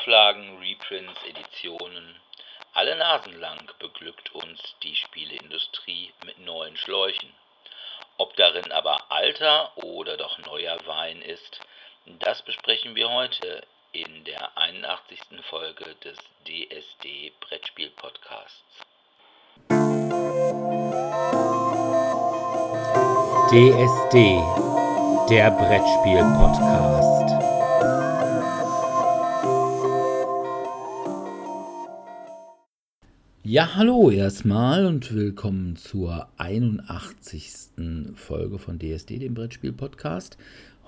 Neuauflagen, Reprints, Editionen. Alle Nasen lang beglückt uns die Spieleindustrie mit neuen Schläuchen. Ob darin aber alter oder doch neuer Wein ist, das besprechen wir heute in der 81. Folge des DSD Brettspiel Podcasts. DSD, der Brettspiel Podcast. Ja, hallo erstmal und willkommen zur 81. Folge von DSD, dem Brettspiel Podcast.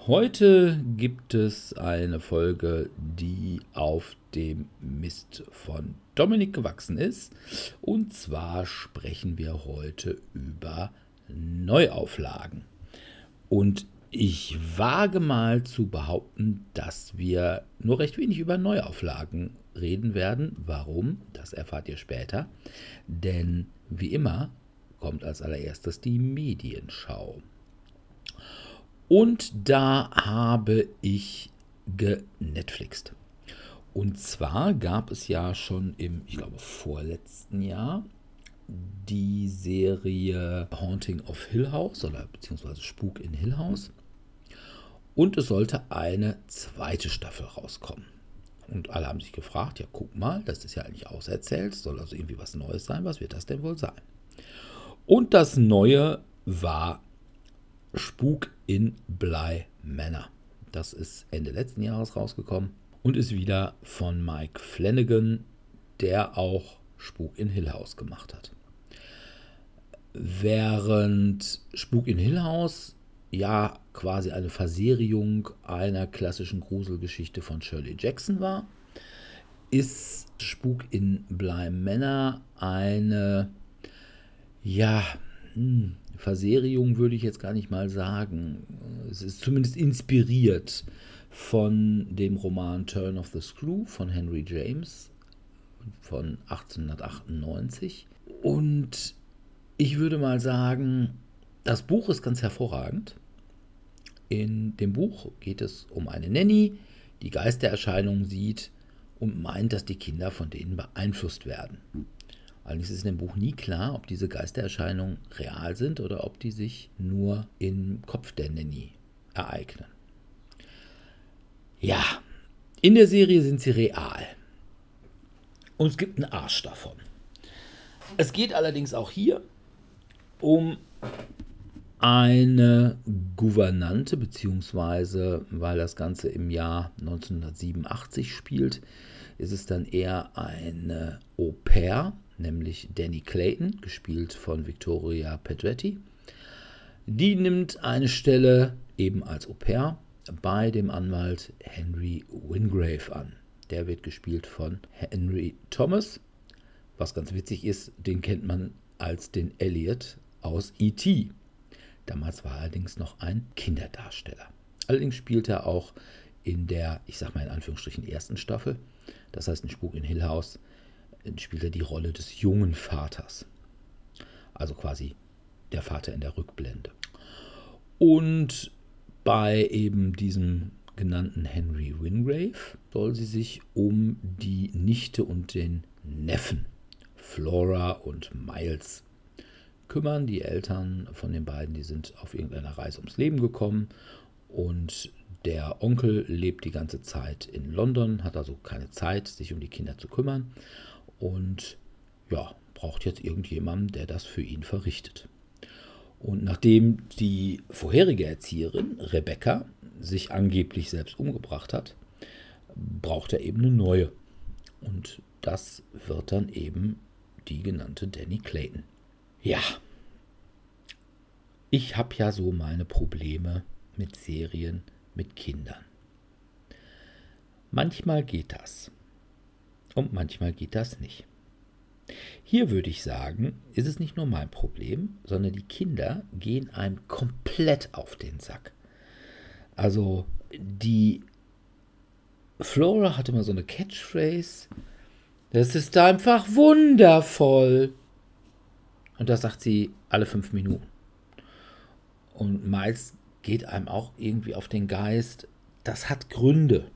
Heute gibt es eine Folge, die auf dem Mist von Dominik gewachsen ist. Und zwar sprechen wir heute über Neuauflagen. Und ich wage mal zu behaupten, dass wir nur recht wenig über Neuauflagen reden werden. Warum? Das erfahrt ihr später. Denn wie immer kommt als allererstes die Medienschau. Und da habe ich genetflixt. Und zwar gab es ja schon im, ich glaube, vorletzten Jahr die Serie Haunting of Hill House oder beziehungsweise Spuk in Hill House. Und es sollte eine zweite Staffel rauskommen. Und alle haben sich gefragt, ja guck mal, das ist ja eigentlich auserzählt, soll also irgendwie was Neues sein, was wird das denn wohl sein? Und das Neue war Spuk in Bly Manor. Das ist Ende letzten Jahres rausgekommen und ist wieder von Mike Flanagan, der auch Spuk in Hill House gemacht hat. Während Spuk in Hill House ja quasi eine Verserierung einer klassischen Gruselgeschichte von Shirley Jackson war, ist Spuk in Bly Manor eine, ja, hm, Verserierung würde ich jetzt gar nicht mal sagen. Es ist zumindest inspiriert von dem Roman Turn of the Screw von Henry James von 1898. Und ich würde mal sagen, das Buch ist ganz hervorragend. In dem Buch geht es um eine Nanny, die Geistererscheinungen sieht und meint, dass die Kinder von denen beeinflusst werden. Allerdings ist in dem Buch nie klar, ob diese Geistererscheinungen real sind oder ob die sich nur im Kopf der Nanny ereignen. Ja, in der Serie sind sie real. Und es gibt einen Arsch davon. Es geht allerdings auch hier um eine Gouvernante, beziehungsweise weil das Ganze im Jahr 1987 spielt, ist es dann eher eine Au pair, nämlich Danny Clayton, gespielt von Victoria Pedretti. Die nimmt eine Stelle eben als Au pair bei dem Anwalt Henry Wingrave an. Der wird gespielt von Henry Thomas. Was ganz witzig ist, den kennt man als den Elliot aus E.T. Damals war er allerdings noch ein Kinderdarsteller. Allerdings spielt er auch in der, ich sag mal in Anführungsstrichen, ersten Staffel, das heißt in Spuk in Hill House, spielt er die Rolle des jungen Vaters. Also quasi der Vater in der Rückblende. Und bei eben diesem genannten Henry Wingrave soll sie sich um die Nichte und den Neffen Flora und Miles kümmern. Die Eltern von den beiden, die sind auf irgendeiner Reise ums Leben gekommen und der Onkel lebt die ganze Zeit in London, hat also keine Zeit, sich um die Kinder zu kümmern und ja, braucht jetzt irgendjemanden, der das für ihn verrichtet. Und nachdem die vorherige Erzieherin, Rebecca, sich angeblich selbst umgebracht hat, braucht er eben eine neue. Und das wird dann eben die genannte Danny Clayton. Ja. Ich habe ja so meine Probleme mit Serien mit Kindern. Manchmal geht das. Und manchmal geht das nicht. Hier würde ich sagen, ist es nicht nur mein Problem, sondern die Kinder gehen einem komplett auf den Sack. Also die Flora hatte mal so eine Catchphrase. Das ist einfach wundervoll. Und das sagt sie alle fünf Minuten. Und Miles geht einem auch irgendwie auf den Geist. Das hat Gründe.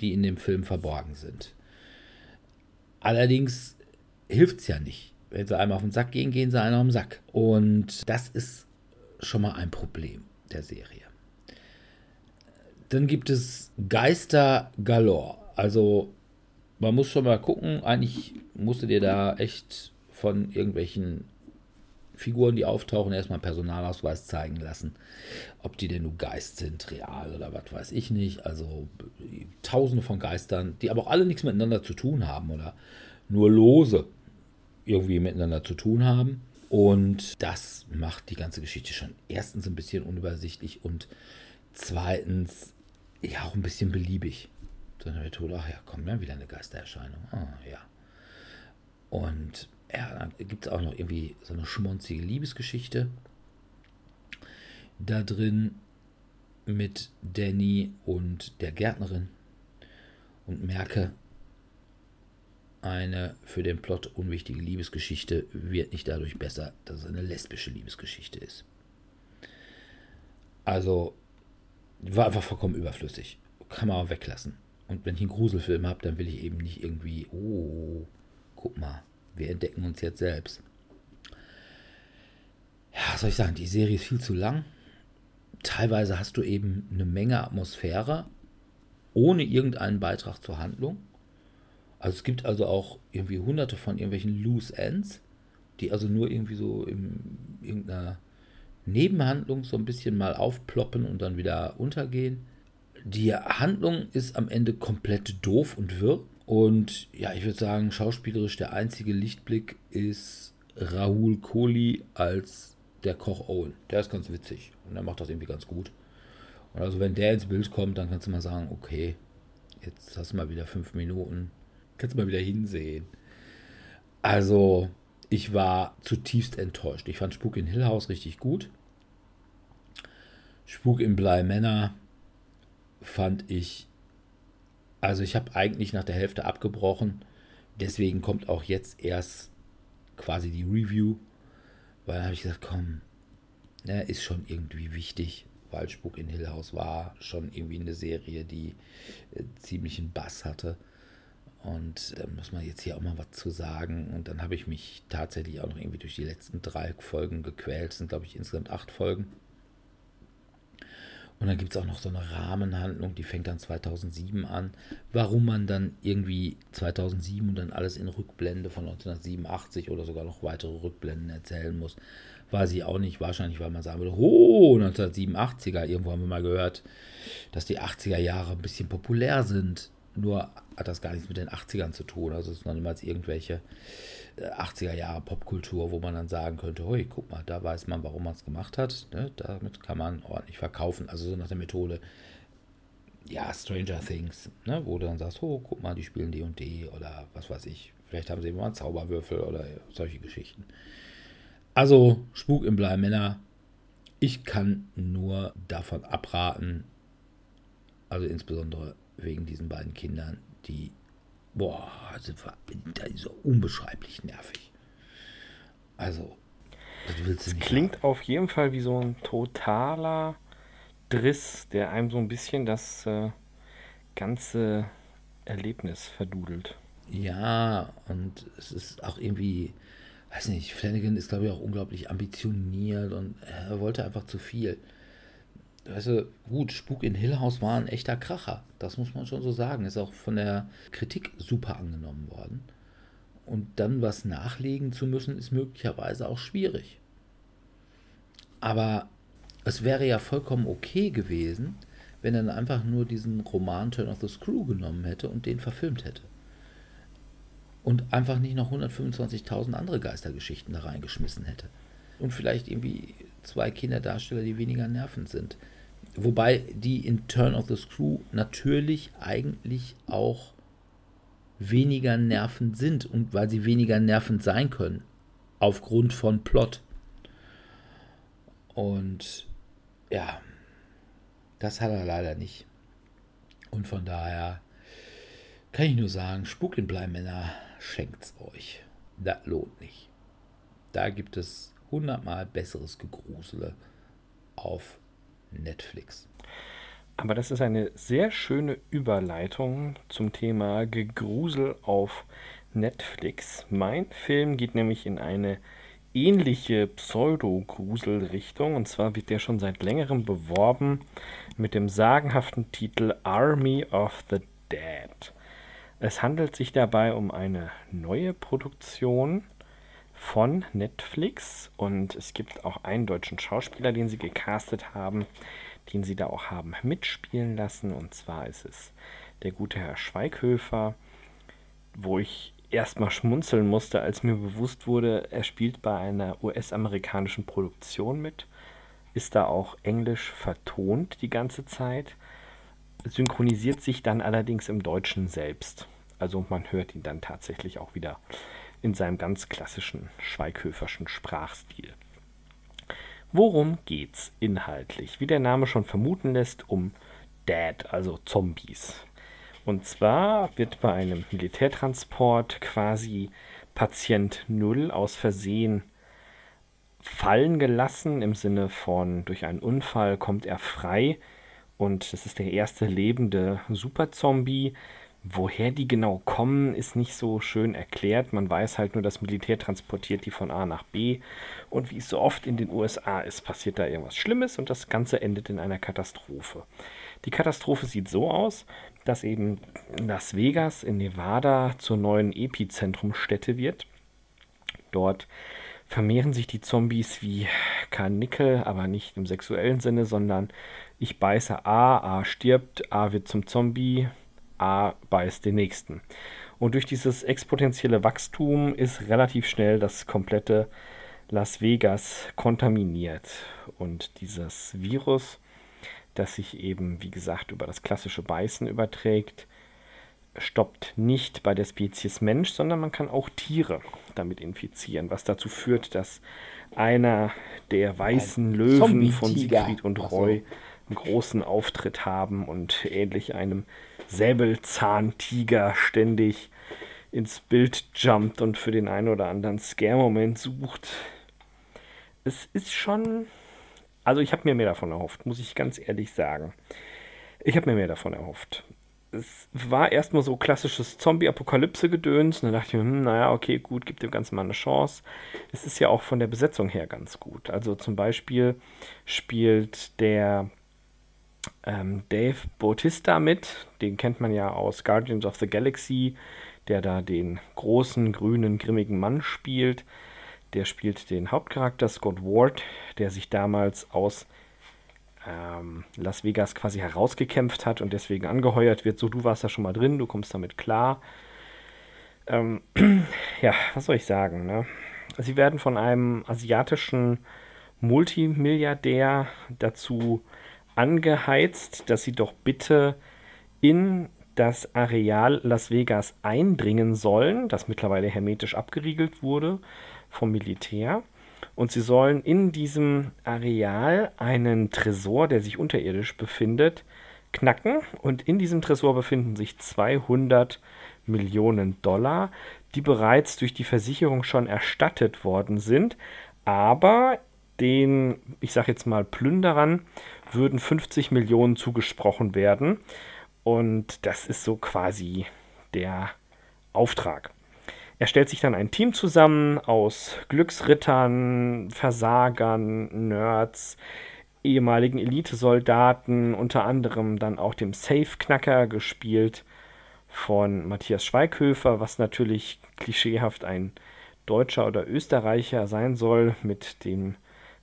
die in dem Film verborgen sind. Allerdings hilft es ja nicht. Wenn sie einmal auf den Sack gehen, gehen sie einer auf den Sack. Und das ist schon mal ein Problem der Serie. Dann gibt es Geister galore. Also man muss schon mal gucken. Eigentlich musst du dir da echt von irgendwelchen Figuren, die auftauchen, erstmal Personalausweis zeigen lassen. Ob die denn nur Geist sind, real oder was weiß ich nicht. Also tausende von Geistern, die aber auch alle nichts miteinander zu tun haben oder nur lose irgendwie miteinander zu tun haben. Und das macht die ganze Geschichte schon erstens ein bisschen unübersichtlich und zweitens ja auch ein bisschen beliebig. So eine Methode, ach ja, komm, ja, wieder eine Geistererscheinung. Ah, ja. Und ja, gibt es auch noch irgendwie so eine schmonzige Liebesgeschichte da drin mit Danny und der Gärtnerin und merke, eine für den Plot unwichtige Liebesgeschichte wird nicht dadurch besser, dass es eine lesbische Liebesgeschichte ist. Also war einfach vollkommen überflüssig. Kann man auch weglassen. Und wenn ich einen Gruselfilm habe, dann will ich eben nicht irgendwie, oh, guck mal, wir entdecken uns jetzt selbst. Ja, soll ich sagen, die Serie ist viel zu lang. Teilweise hast du eben eine Menge Atmosphäre, ohne irgendeinen Beitrag zur Handlung. Also es gibt also auch irgendwie hunderte von irgendwelchen Loose Ends, die also nur irgendwie so in irgendeiner Nebenhandlung so ein bisschen mal aufploppen und dann wieder untergehen. Die Handlung ist am Ende komplett doof und wirr. Und ja, ich würde sagen, schauspielerisch der einzige Lichtblick ist Rahul Kohli als der Koch Owen. Der ist ganz witzig und er macht das irgendwie ganz gut. Und also wenn der ins Bild kommt, dann kannst du mal sagen, okay, jetzt hast du mal wieder fünf Minuten, kannst du mal wieder hinsehen. Also ich war zutiefst enttäuscht. Ich fand Spuk in Hill House richtig gut. Spuk im Bly Männer fand ich also ich habe eigentlich nach der Hälfte abgebrochen. Deswegen kommt auch jetzt erst quasi die Review. Weil dann habe ich gesagt, komm, ne, ist schon irgendwie wichtig. Weil Spuk in Hill House war schon irgendwie eine Serie, die äh, ziemlich einen Bass hatte. Und da muss man jetzt hier auch mal was zu sagen. Und dann habe ich mich tatsächlich auch noch irgendwie durch die letzten drei Folgen gequält. Es sind, glaube ich, insgesamt acht Folgen. Und dann gibt es auch noch so eine Rahmenhandlung, die fängt dann 2007 an. Warum man dann irgendwie 2007 und dann alles in Rückblende von 1987 oder sogar noch weitere Rückblenden erzählen muss, weiß ich auch nicht. Wahrscheinlich, weil man sagen würde, oh, 1987er, irgendwo haben wir mal gehört, dass die 80er Jahre ein bisschen populär sind. Nur hat das gar nichts mit den 80ern zu tun. Also es ist noch niemals irgendwelche 80er äh, Jahre Popkultur, wo man dann sagen könnte, hui, guck mal, da weiß man, warum man es gemacht hat. Ne? Damit kann man ordentlich verkaufen. Also so nach der Methode, ja, Stranger Things, ne? wo du dann sagst, oh, guck mal, die spielen D und D oder was weiß ich. Vielleicht haben sie immer einen Zauberwürfel oder solche Geschichten. Also Spuk im Bleimänner. Ich kann nur davon abraten, also insbesondere wegen diesen beiden Kindern, die boah, das ist so unbeschreiblich nervig. Also, das willst du nicht. Klingt haben. auf jeden Fall wie so ein totaler Driss, der einem so ein bisschen das äh, ganze Erlebnis verdudelt. Ja, und es ist auch irgendwie, weiß nicht, Flanagan ist, glaube ich, auch unglaublich ambitioniert und er wollte einfach zu viel weißt du, gut, Spuk in Hill House war ein echter Kracher. Das muss man schon so sagen. Ist auch von der Kritik super angenommen worden. Und dann was nachlegen zu müssen, ist möglicherweise auch schwierig. Aber es wäre ja vollkommen okay gewesen, wenn er dann einfach nur diesen Roman Turn of the Screw genommen hätte und den verfilmt hätte. Und einfach nicht noch 125.000 andere Geistergeschichten da reingeschmissen hätte. Und vielleicht irgendwie zwei Kinderdarsteller, die weniger nervend sind. Wobei die in Turn of the Screw natürlich eigentlich auch weniger nervend sind und weil sie weniger nervend sein können. Aufgrund von Plot. Und ja, das hat er leider nicht. Und von daher kann ich nur sagen, Spuk in Bleimänner schenkt's euch. Das lohnt nicht. Da gibt es hundertmal besseres Gegrusele auf Netflix. Aber das ist eine sehr schöne Überleitung zum Thema Gegrusel auf Netflix. Mein Film geht nämlich in eine ähnliche Pseudo-Grusel-Richtung. Und zwar wird der schon seit längerem beworben mit dem sagenhaften Titel Army of the Dead. Es handelt sich dabei um eine neue Produktion von Netflix und es gibt auch einen deutschen Schauspieler, den sie gecastet haben, den sie da auch haben mitspielen lassen. Und zwar ist es der gute Herr Schweighöfer, wo ich erstmal schmunzeln musste, als mir bewusst wurde, er spielt bei einer US-amerikanischen Produktion mit, ist da auch englisch vertont die ganze Zeit, synchronisiert sich dann allerdings im Deutschen selbst. Also man hört ihn dann tatsächlich auch wieder in seinem ganz klassischen Schweighöferschen Sprachstil. Worum geht's inhaltlich? Wie der Name schon vermuten lässt, um Dead, also Zombies. Und zwar wird bei einem Militärtransport quasi Patient Null aus Versehen fallen gelassen, im Sinne von durch einen Unfall kommt er frei und das ist der erste lebende Superzombie. Woher die genau kommen, ist nicht so schön erklärt. Man weiß halt nur, das Militär transportiert die von A nach B. Und wie es so oft in den USA ist, passiert da irgendwas Schlimmes und das Ganze endet in einer Katastrophe. Die Katastrophe sieht so aus, dass eben Las Vegas in Nevada zur neuen Epizentrumstätte wird. Dort vermehren sich die Zombies wie Karnickel, aber nicht im sexuellen Sinne, sondern ich beiße A, A stirbt, A wird zum Zombie, A beißt den nächsten. Und durch dieses exponentielle Wachstum ist relativ schnell das komplette Las Vegas kontaminiert. Und dieses Virus, das sich eben, wie gesagt, über das klassische Beißen überträgt, stoppt nicht bei der Spezies Mensch, sondern man kann auch Tiere damit infizieren, was dazu führt, dass einer der weißen Ein Löwen von Siegfried und Roy so. Einen großen Auftritt haben und ähnlich einem Säbelzahntiger ständig ins Bild jumpt und für den einen oder anderen Scare-Moment sucht. Es ist schon. Also, ich habe mir mehr davon erhofft, muss ich ganz ehrlich sagen. Ich habe mir mehr davon erhofft. Es war erstmal so klassisches Zombie-Apokalypse-Gedöns. Und dann dachte ich mir, hm, naja, okay, gut, gibt dem Ganzen mal eine Chance. Es ist ja auch von der Besetzung her ganz gut. Also zum Beispiel spielt der ähm, Dave Bautista mit. Den kennt man ja aus Guardians of the Galaxy, der da den großen, grünen, grimmigen Mann spielt. Der spielt den Hauptcharakter Scott Ward, der sich damals aus ähm, Las Vegas quasi herausgekämpft hat und deswegen angeheuert wird. So, du warst da schon mal drin, du kommst damit klar. Ähm, ja, was soll ich sagen? Ne? Sie werden von einem asiatischen Multimilliardär dazu angeheizt, dass sie doch bitte in das Areal Las Vegas eindringen sollen, das mittlerweile hermetisch abgeriegelt wurde vom Militär. Und sie sollen in diesem Areal einen Tresor, der sich unterirdisch befindet, knacken. Und in diesem Tresor befinden sich 200 Millionen Dollar, die bereits durch die Versicherung schon erstattet worden sind, aber den, ich sage jetzt mal, Plünderern würden 50 Millionen zugesprochen werden. Und das ist so quasi der Auftrag. Er stellt sich dann ein Team zusammen aus Glücksrittern, Versagern, Nerds, ehemaligen Elitesoldaten, unter anderem dann auch dem Safe-Knacker gespielt von Matthias Schweighöfer, was natürlich klischeehaft ein Deutscher oder Österreicher sein soll, mit dem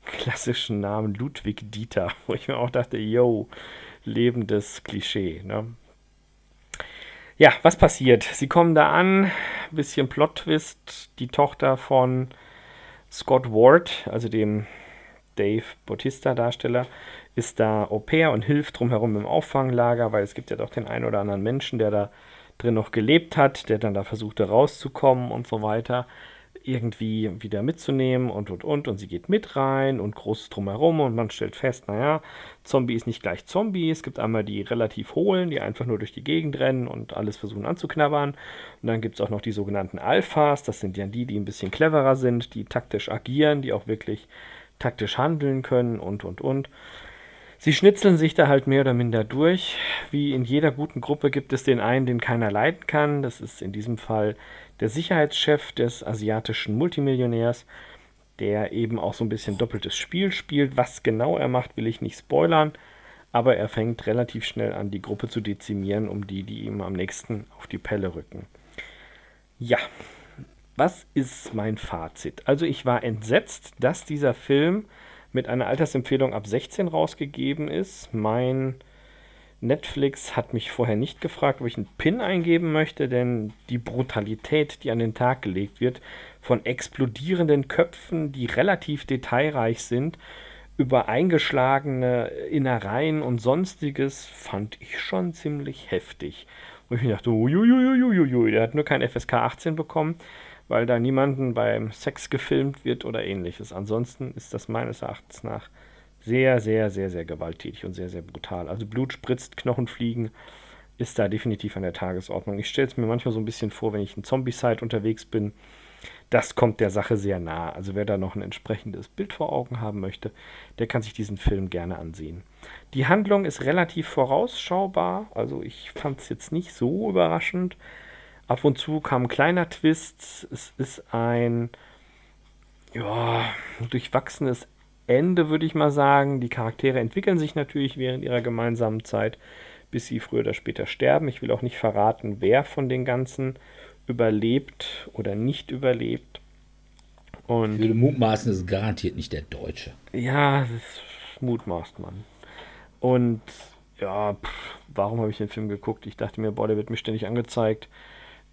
klassischen Namen Ludwig Dieter, wo ich mir auch dachte, yo, lebendes Klischee. Ne? Ja, was passiert? Sie kommen da an, bisschen Plot-Twist. Die Tochter von Scott Ward, also dem Dave Bautista-Darsteller, ist da Au pair und hilft drumherum im Auffanglager, weil es gibt ja doch den einen oder anderen Menschen, der da drin noch gelebt hat, der dann da versuchte rauszukommen und so weiter irgendwie wieder mitzunehmen und und und und sie geht mit rein und großes drumherum und man stellt fest, naja, Zombie ist nicht gleich Zombie. Es gibt einmal die relativ hohlen, die einfach nur durch die Gegend rennen und alles versuchen anzuknabbern. Und dann gibt es auch noch die sogenannten Alphas, das sind ja die, die ein bisschen cleverer sind, die taktisch agieren, die auch wirklich taktisch handeln können und und und. Sie schnitzeln sich da halt mehr oder minder durch. Wie in jeder guten Gruppe gibt es den einen, den keiner leiden kann. Das ist in diesem Fall der Sicherheitschef des asiatischen Multimillionärs, der eben auch so ein bisschen doppeltes Spiel spielt. Was genau er macht, will ich nicht spoilern. Aber er fängt relativ schnell an, die Gruppe zu dezimieren, um die, die ihm am nächsten auf die Pelle rücken. Ja, was ist mein Fazit? Also ich war entsetzt, dass dieser Film mit einer Altersempfehlung ab 16 rausgegeben ist. Mein Netflix hat mich vorher nicht gefragt, ob ich einen PIN eingeben möchte, denn die Brutalität, die an den Tag gelegt wird, von explodierenden Köpfen, die relativ detailreich sind, über eingeschlagene Innereien und sonstiges, fand ich schon ziemlich heftig. Und ich dachte, uiuiuiuiui, der hat nur kein FSK 18 bekommen weil da niemanden beim Sex gefilmt wird oder ähnliches. Ansonsten ist das meines Erachtens nach sehr, sehr, sehr, sehr gewalttätig und sehr, sehr brutal. Also Blut spritzt, Knochen fliegen, ist da definitiv an der Tagesordnung. Ich stelle es mir manchmal so ein bisschen vor, wenn ich in Zombie-Side unterwegs bin. Das kommt der Sache sehr nah. Also wer da noch ein entsprechendes Bild vor Augen haben möchte, der kann sich diesen Film gerne ansehen. Die Handlung ist relativ vorausschaubar. Also ich fand es jetzt nicht so überraschend. Ab und zu kam ein kleiner Twist. Es ist ein ja, durchwachsenes Ende, würde ich mal sagen. Die Charaktere entwickeln sich natürlich während ihrer gemeinsamen Zeit, bis sie früher oder später sterben. Ich will auch nicht verraten, wer von den ganzen überlebt oder nicht überlebt. Und ich würde mutmaßen, das ist garantiert nicht der Deutsche. Ja, das mutmaßt man. Und ja, pff, warum habe ich den Film geguckt? Ich dachte mir, boah, der wird mir ständig angezeigt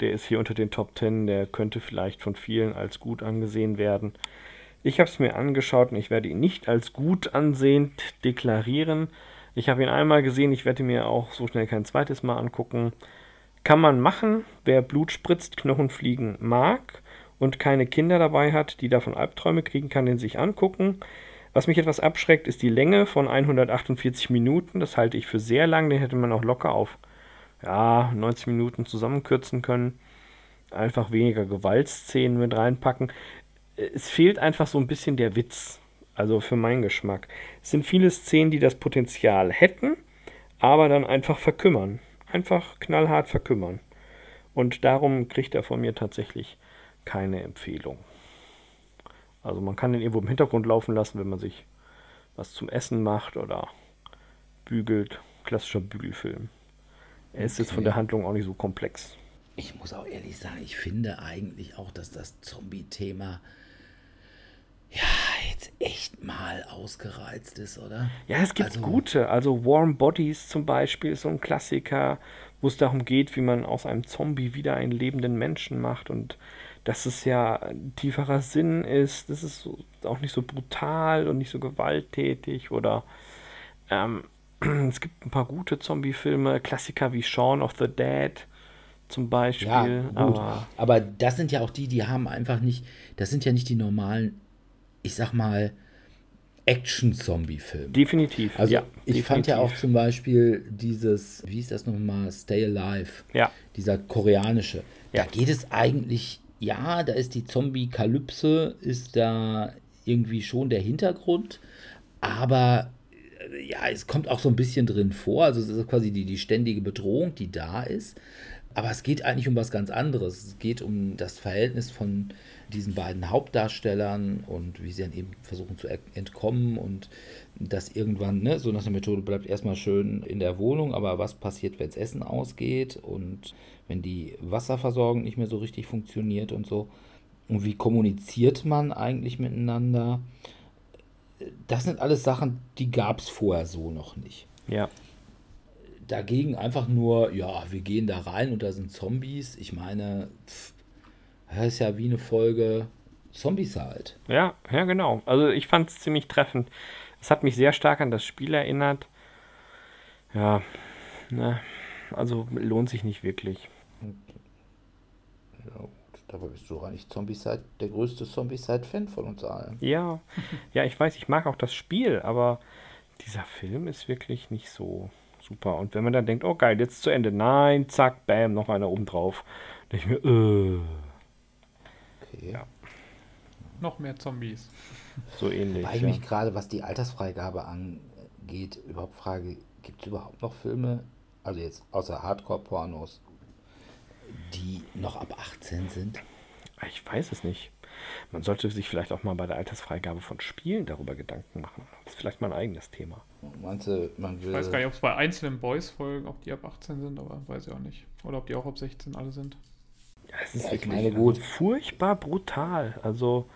der ist hier unter den Top 10, der könnte vielleicht von vielen als gut angesehen werden. Ich habe es mir angeschaut und ich werde ihn nicht als gut ansehend deklarieren. Ich habe ihn einmal gesehen, ich werde mir auch so schnell kein zweites Mal angucken. Kann man machen, wer Blut spritzt, Knochen fliegen mag und keine Kinder dabei hat, die davon Albträume kriegen, kann den sich angucken. Was mich etwas abschreckt, ist die Länge von 148 Minuten. Das halte ich für sehr lang. Den hätte man auch locker auf ja, 90 Minuten zusammenkürzen können. Einfach weniger Gewaltszenen mit reinpacken. Es fehlt einfach so ein bisschen der Witz. Also für meinen Geschmack. Es sind viele Szenen, die das Potenzial hätten, aber dann einfach verkümmern. Einfach knallhart verkümmern. Und darum kriegt er von mir tatsächlich keine Empfehlung. Also man kann den irgendwo im Hintergrund laufen lassen, wenn man sich was zum Essen macht oder bügelt. Klassischer Bügelfilm. Er ist okay. jetzt von der Handlung auch nicht so komplex. Ich muss auch ehrlich sagen, ich finde eigentlich auch, dass das Zombie-Thema ja jetzt echt mal ausgereizt ist, oder? Ja, es gibt also, gute. Also Warm Bodies zum Beispiel ist so ein Klassiker, wo es darum geht, wie man aus einem Zombie wieder einen lebenden Menschen macht und dass es ja ein tieferer Sinn ist. Das ist so, auch nicht so brutal und nicht so gewalttätig oder ähm, es gibt ein paar gute Zombie-Filme, Klassiker wie Shaun of the Dead zum Beispiel. Ja, gut. Aber, aber das sind ja auch die, die haben einfach nicht, das sind ja nicht die normalen, ich sag mal, Action-Zombie-Filme. Definitiv. Also ja, ich definitiv. fand ja auch zum Beispiel dieses, wie ist das nochmal, Stay Alive. Ja. Dieser koreanische. Ja. Da geht es eigentlich, ja, da ist die Zombie-Kalypse, ist da irgendwie schon der Hintergrund, aber ja, es kommt auch so ein bisschen drin vor. Also es ist quasi die, die ständige Bedrohung, die da ist. Aber es geht eigentlich um was ganz anderes. Es geht um das Verhältnis von diesen beiden Hauptdarstellern und wie sie dann eben versuchen zu entkommen und das irgendwann, ne, so nach der Methode bleibt erstmal schön in der Wohnung, aber was passiert, wenn das Essen ausgeht und wenn die Wasserversorgung nicht mehr so richtig funktioniert und so. Und wie kommuniziert man eigentlich miteinander? Das sind alles Sachen, die gab es vorher so noch nicht. Ja. Dagegen einfach nur, ja, wir gehen da rein und da sind Zombies. Ich meine, pff, das ist ja wie eine Folge Zombies halt. Ja, ja, genau. Also ich fand es ziemlich treffend. Es hat mich sehr stark an das Spiel erinnert. Ja, ne, also lohnt sich nicht wirklich. Ja, Dabei bist du eigentlich Zombie-Side, der größte Zombie-Side-Fan von uns allen. Ja, ja, ich weiß, ich mag auch das Spiel, aber dieser Film ist wirklich nicht so super. Und wenn man dann denkt, oh geil, jetzt zu Ende, nein, zack, bam, noch einer oben drauf, denke ich mir, äh. Okay. Ja. Noch mehr Zombies. So ähnlich. Weil ich ja. mich gerade, was die Altersfreigabe angeht, geht, überhaupt Frage, gibt es überhaupt noch Filme, also jetzt außer Hardcore-Pornos, die noch ab 18 sind? Ich weiß es nicht. Man sollte sich vielleicht auch mal bei der Altersfreigabe von Spielen darüber Gedanken machen. Das ist vielleicht mal ein eigenes Thema. Meinst du, man will. Ich weiß gar nicht, ob es bei einzelnen Boys-Folgen, ob die ab 18 sind, aber weiß ich auch nicht. Oder ob die auch ab 16 alle sind. Ja, es ist Ja, ich wirklich meine, gut. furchtbar brutal. Also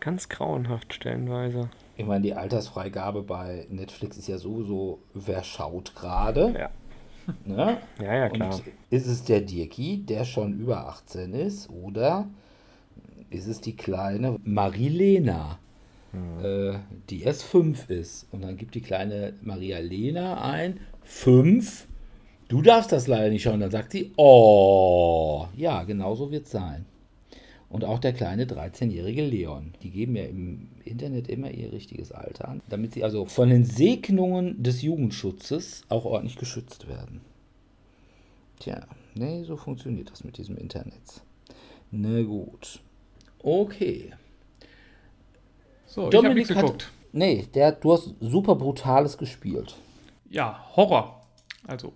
ganz grauenhaft stellenweise. Ich meine, die Altersfreigabe bei Netflix ist ja sowieso, wer schaut gerade. Ja, Ne? ja, ja klar. Und ist es der Dirki, der schon über 18 ist, oder ist es die kleine Marilena, äh, die erst 5 ist? Und dann gibt die kleine Maria Lena ein, 5, du darfst das leider nicht schauen. Dann sagt sie, oh, ja, genau so wird es sein. Und auch der kleine 13-jährige Leon. Die geben ja im Internet immer ihr richtiges Alter an, damit sie also von den Segnungen des Jugendschutzes auch ordentlich geschützt werden. Tja, nee, so funktioniert das mit diesem Internet. Na gut. Okay. So, ich Dominik nichts hat- geguckt. Nee, der, du hast super Brutales gespielt. Ja, Horror. Also,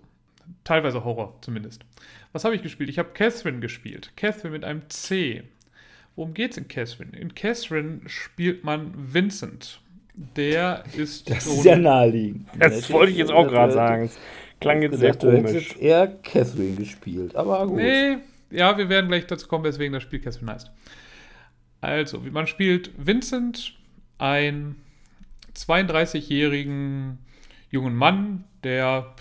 teilweise Horror zumindest. Was habe ich gespielt? Ich habe Catherine gespielt. Catherine mit einem C. Worum geht's in Catherine? In Catherine spielt man Vincent. Der ist Das so ist ja naheliegend. Das wollte ich jetzt auch gerade sagen. Es klang jetzt sehr Du hättest komisch. jetzt eher Catherine gespielt, aber gut. Nee, ja, wir werden gleich dazu kommen, weswegen das Spiel Catherine heißt. Also, wie- man spielt Vincent, einen 32-jährigen jungen Mann, der,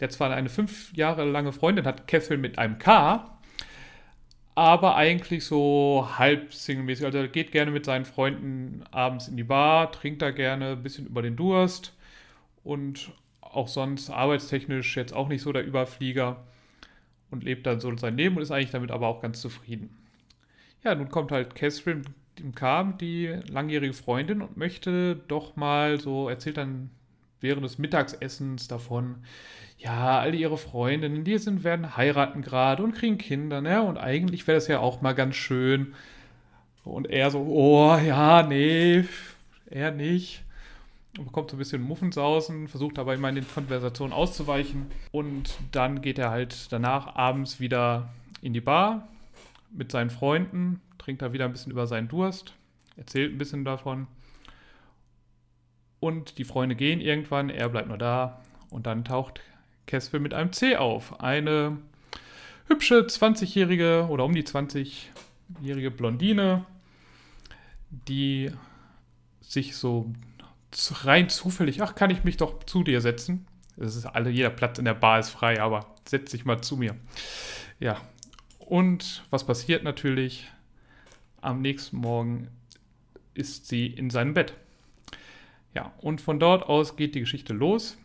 der zwar eine fünf Jahre lange Freundin hat, Catherine mit einem K, aber eigentlich so halb singlemäßig. Also er geht gerne mit seinen Freunden abends in die Bar, trinkt da gerne ein bisschen über den Durst und auch sonst arbeitstechnisch jetzt auch nicht so der Überflieger und lebt dann so sein Leben und ist eigentlich damit aber auch ganz zufrieden. Ja, nun kommt halt Catherine im Kam, die langjährige Freundin, und möchte doch mal so, erzählt dann während des Mittagsessens davon, ja, alle ihre Freundinnen, die sind, werden heiraten gerade und kriegen Kinder, ne? Und eigentlich wäre das ja auch mal ganz schön. Und er so, oh, ja, nee, er nicht. Und bekommt so ein bisschen Muffensausen, versucht aber immer in den Konversationen auszuweichen. Und dann geht er halt danach abends wieder in die Bar mit seinen Freunden, trinkt da wieder ein bisschen über seinen Durst, erzählt ein bisschen davon. Und die Freunde gehen irgendwann, er bleibt nur da. Und dann taucht Casper mit einem C auf. Eine hübsche 20-jährige oder um die 20-jährige Blondine, die sich so rein zufällig, ach, kann ich mich doch zu dir setzen? Es ist alle, jeder Platz in der Bar ist frei, aber setz dich mal zu mir. Ja. Und was passiert natürlich? Am nächsten Morgen ist sie in seinem Bett. Ja, und von dort aus geht die Geschichte los.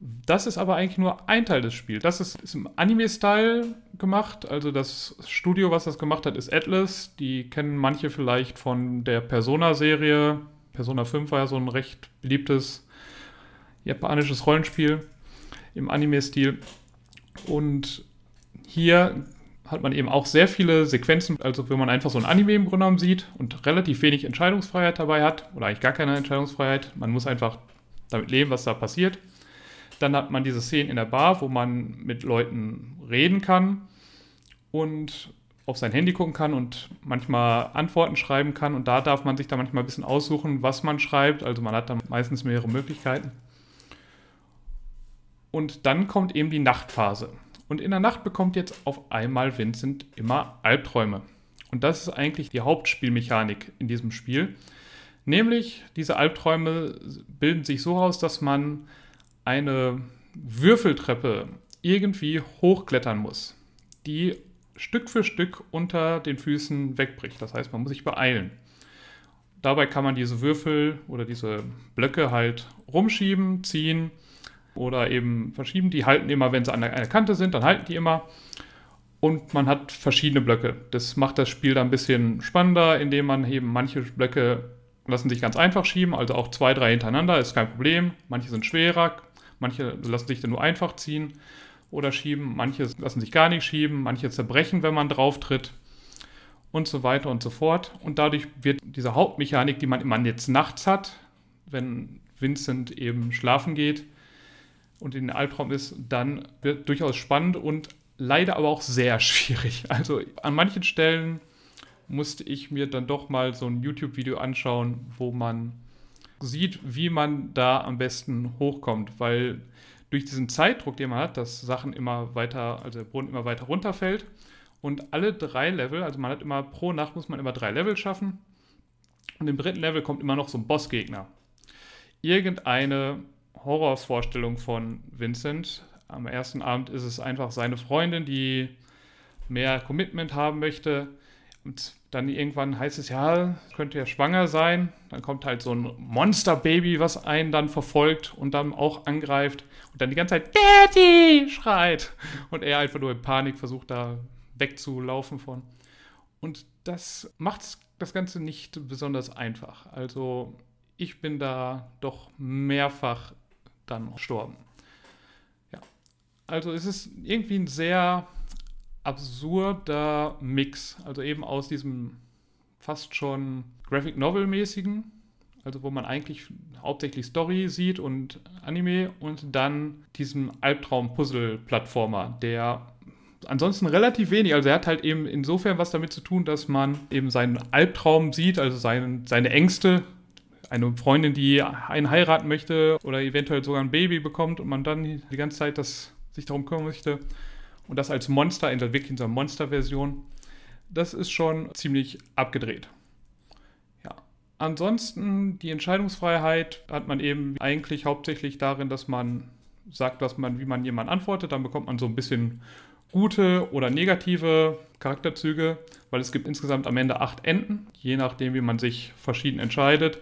Das ist aber eigentlich nur ein Teil des Spiels. Das ist, ist im Anime-Style gemacht. Also das Studio, was das gemacht hat, ist Atlas. Die kennen manche vielleicht von der Persona-Serie. Persona 5 war ja so ein recht beliebtes japanisches Rollenspiel im Anime-Stil. Und hier hat man eben auch sehr viele Sequenzen, also wenn man einfach so ein Anime im Grunde genommen sieht und relativ wenig Entscheidungsfreiheit dabei hat, oder eigentlich gar keine Entscheidungsfreiheit, man muss einfach damit leben, was da passiert. Dann hat man diese Szenen in der Bar, wo man mit Leuten reden kann und auf sein Handy gucken kann und manchmal Antworten schreiben kann. Und da darf man sich dann manchmal ein bisschen aussuchen, was man schreibt. Also man hat dann meistens mehrere Möglichkeiten. Und dann kommt eben die Nachtphase. Und in der Nacht bekommt jetzt auf einmal Vincent immer Albträume. Und das ist eigentlich die Hauptspielmechanik in diesem Spiel. Nämlich, diese Albträume bilden sich so aus, dass man eine Würfeltreppe irgendwie hochklettern muss, die Stück für Stück unter den Füßen wegbricht. Das heißt, man muss sich beeilen. Dabei kann man diese Würfel oder diese Blöcke halt rumschieben, ziehen oder eben verschieben. Die halten immer, wenn sie an einer Kante sind, dann halten die immer. Und man hat verschiedene Blöcke. Das macht das Spiel dann ein bisschen spannender, indem man eben manche Blöcke lassen sich ganz einfach schieben, also auch zwei, drei hintereinander, ist kein Problem. Manche sind schwerer, manche lassen sich dann nur einfach ziehen oder schieben, manche lassen sich gar nicht schieben, manche zerbrechen, wenn man drauf tritt und so weiter und so fort. Und dadurch wird diese Hauptmechanik, die man immer jetzt nachts hat, wenn Vincent eben schlafen geht und in den Albtraum ist, dann wird durchaus spannend und leider aber auch sehr schwierig. Also an manchen Stellen musste ich mir dann doch mal so ein YouTube-Video anschauen, wo man sieht, wie man da am besten hochkommt, weil durch diesen Zeitdruck, den man hat, dass Sachen immer weiter, also der Brunnen immer weiter runterfällt und alle drei Level, also man hat immer pro Nacht muss man immer drei Level schaffen und im dritten Level kommt immer noch so ein Bossgegner. Irgendeine Horrorvorstellung von Vincent. Am ersten Abend ist es einfach seine Freundin, die mehr Commitment haben möchte. Und dann irgendwann heißt es, ja, könnte ja schwanger sein. Dann kommt halt so ein Monsterbaby, was einen dann verfolgt und dann auch angreift und dann die ganze Zeit Daddy schreit. Und er einfach nur in Panik versucht, da wegzulaufen von. Und das macht das Ganze nicht besonders einfach. Also ich bin da doch mehrfach dann gestorben. Ja. Also es ist irgendwie ein sehr absurder Mix. Also eben aus diesem fast schon Graphic Novel-mäßigen, also wo man eigentlich hauptsächlich Story sieht und Anime und dann diesem Albtraum-Puzzle-Plattformer, der ansonsten relativ wenig, also er hat halt eben insofern was damit zu tun, dass man eben seinen Albtraum sieht, also seinen, seine Ängste, eine Freundin, die einen heiraten möchte oder eventuell sogar ein Baby bekommt und man dann die ganze Zeit das, sich darum kümmern möchte und das als Monster, in der wirklich in dieser Monster-Version, das ist schon ziemlich abgedreht. Ja. Ansonsten die Entscheidungsfreiheit hat man eben eigentlich hauptsächlich darin, dass man sagt, dass man, wie man jemand antwortet, dann bekommt man so ein bisschen gute oder negative Charakterzüge, weil es gibt insgesamt am Ende acht Enden, je nachdem, wie man sich verschieden entscheidet.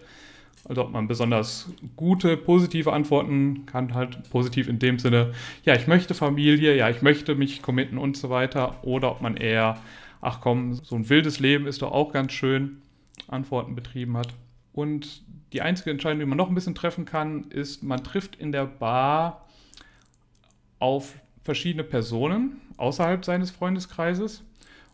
Also ob man besonders gute, positive Antworten kann, halt positiv in dem Sinne, ja, ich möchte Familie, ja, ich möchte mich committen und so weiter. Oder ob man eher, ach komm, so ein wildes Leben ist doch auch ganz schön, Antworten betrieben hat. Und die einzige Entscheidung, die man noch ein bisschen treffen kann, ist, man trifft in der Bar auf verschiedene Personen außerhalb seines Freundeskreises.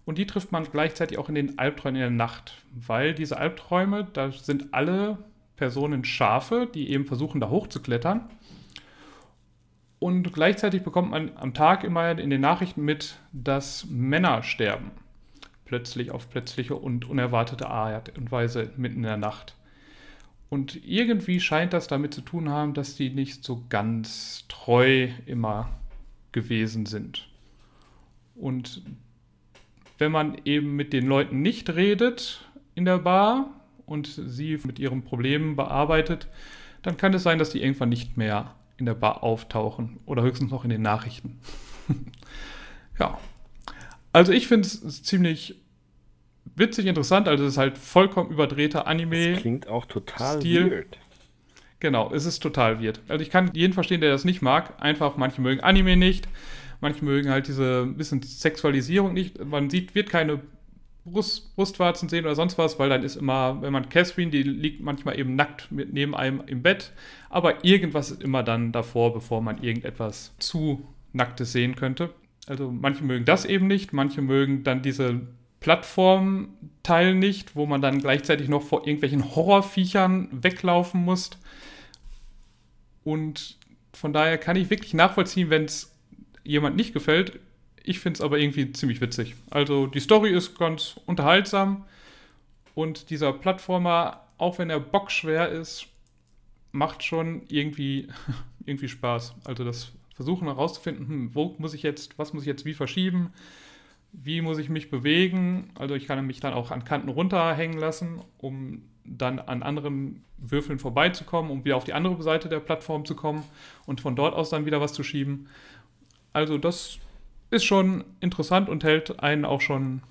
Und die trifft man gleichzeitig auch in den Albträumen in der Nacht, weil diese Albträume, da sind alle Personen Schafe, die eben versuchen, da hochzuklettern. Und gleichzeitig bekommt man am Tag immer in den Nachrichten mit, dass Männer sterben. Plötzlich auf plötzliche und unerwartete Art und Weise mitten in der Nacht. Und irgendwie scheint das damit zu tun haben, dass die nicht so ganz treu immer gewesen sind. Und wenn man eben mit den Leuten nicht redet in der Bar, und sie mit ihren Problemen bearbeitet, dann kann es sein, dass die irgendwann nicht mehr in der Bar auftauchen oder höchstens noch in den Nachrichten. ja. Also ich finde es ziemlich witzig, interessant. Also es ist halt vollkommen überdrehter Anime. Das klingt auch total Stil. weird. Genau, es ist total weird. Also ich kann jeden verstehen, der das nicht mag. Einfach, manche mögen Anime nicht. Manche mögen halt diese bisschen Sexualisierung nicht. Man sieht, wird keine Brust, Brustwarzen sehen oder sonst was, weil dann ist immer, wenn man Catherine, die liegt manchmal eben nackt mit, neben einem im Bett, aber irgendwas ist immer dann davor, bevor man irgendetwas zu Nacktes sehen könnte. Also manche mögen das eben nicht, manche mögen dann diese Plattformteil nicht, wo man dann gleichzeitig noch vor irgendwelchen Horrorviechern weglaufen muss. Und von daher kann ich wirklich nachvollziehen, wenn es jemand nicht gefällt, ich finde es aber irgendwie ziemlich witzig. Also die Story ist ganz unterhaltsam und dieser Plattformer, auch wenn er bockschwer ist, macht schon irgendwie, irgendwie Spaß. Also das Versuchen herauszufinden, hm, wo muss ich jetzt, was muss ich jetzt wie verschieben, wie muss ich mich bewegen. Also ich kann mich dann auch an Kanten runterhängen lassen, um dann an anderen Würfeln vorbeizukommen, um wieder auf die andere Seite der Plattform zu kommen und von dort aus dann wieder was zu schieben. Also das ist schon interessant und hält einen auch schon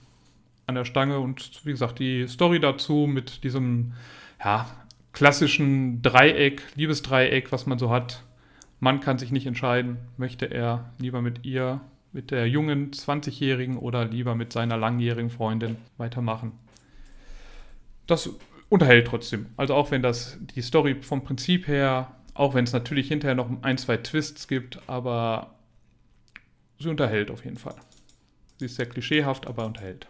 an der Stange. Und wie gesagt, die Story dazu mit diesem ja, klassischen Dreieck, Liebesdreieck, was man so hat. Man kann sich nicht entscheiden, möchte er lieber mit ihr, mit der jungen 20-Jährigen oder lieber mit seiner langjährigen Freundin weitermachen. Das unterhält trotzdem. Also auch wenn das die Story vom Prinzip her, auch wenn es natürlich hinterher noch ein, zwei Twists gibt, aber sie unterhält auf jeden Fall. Sie ist sehr klischeehaft, aber unterhält.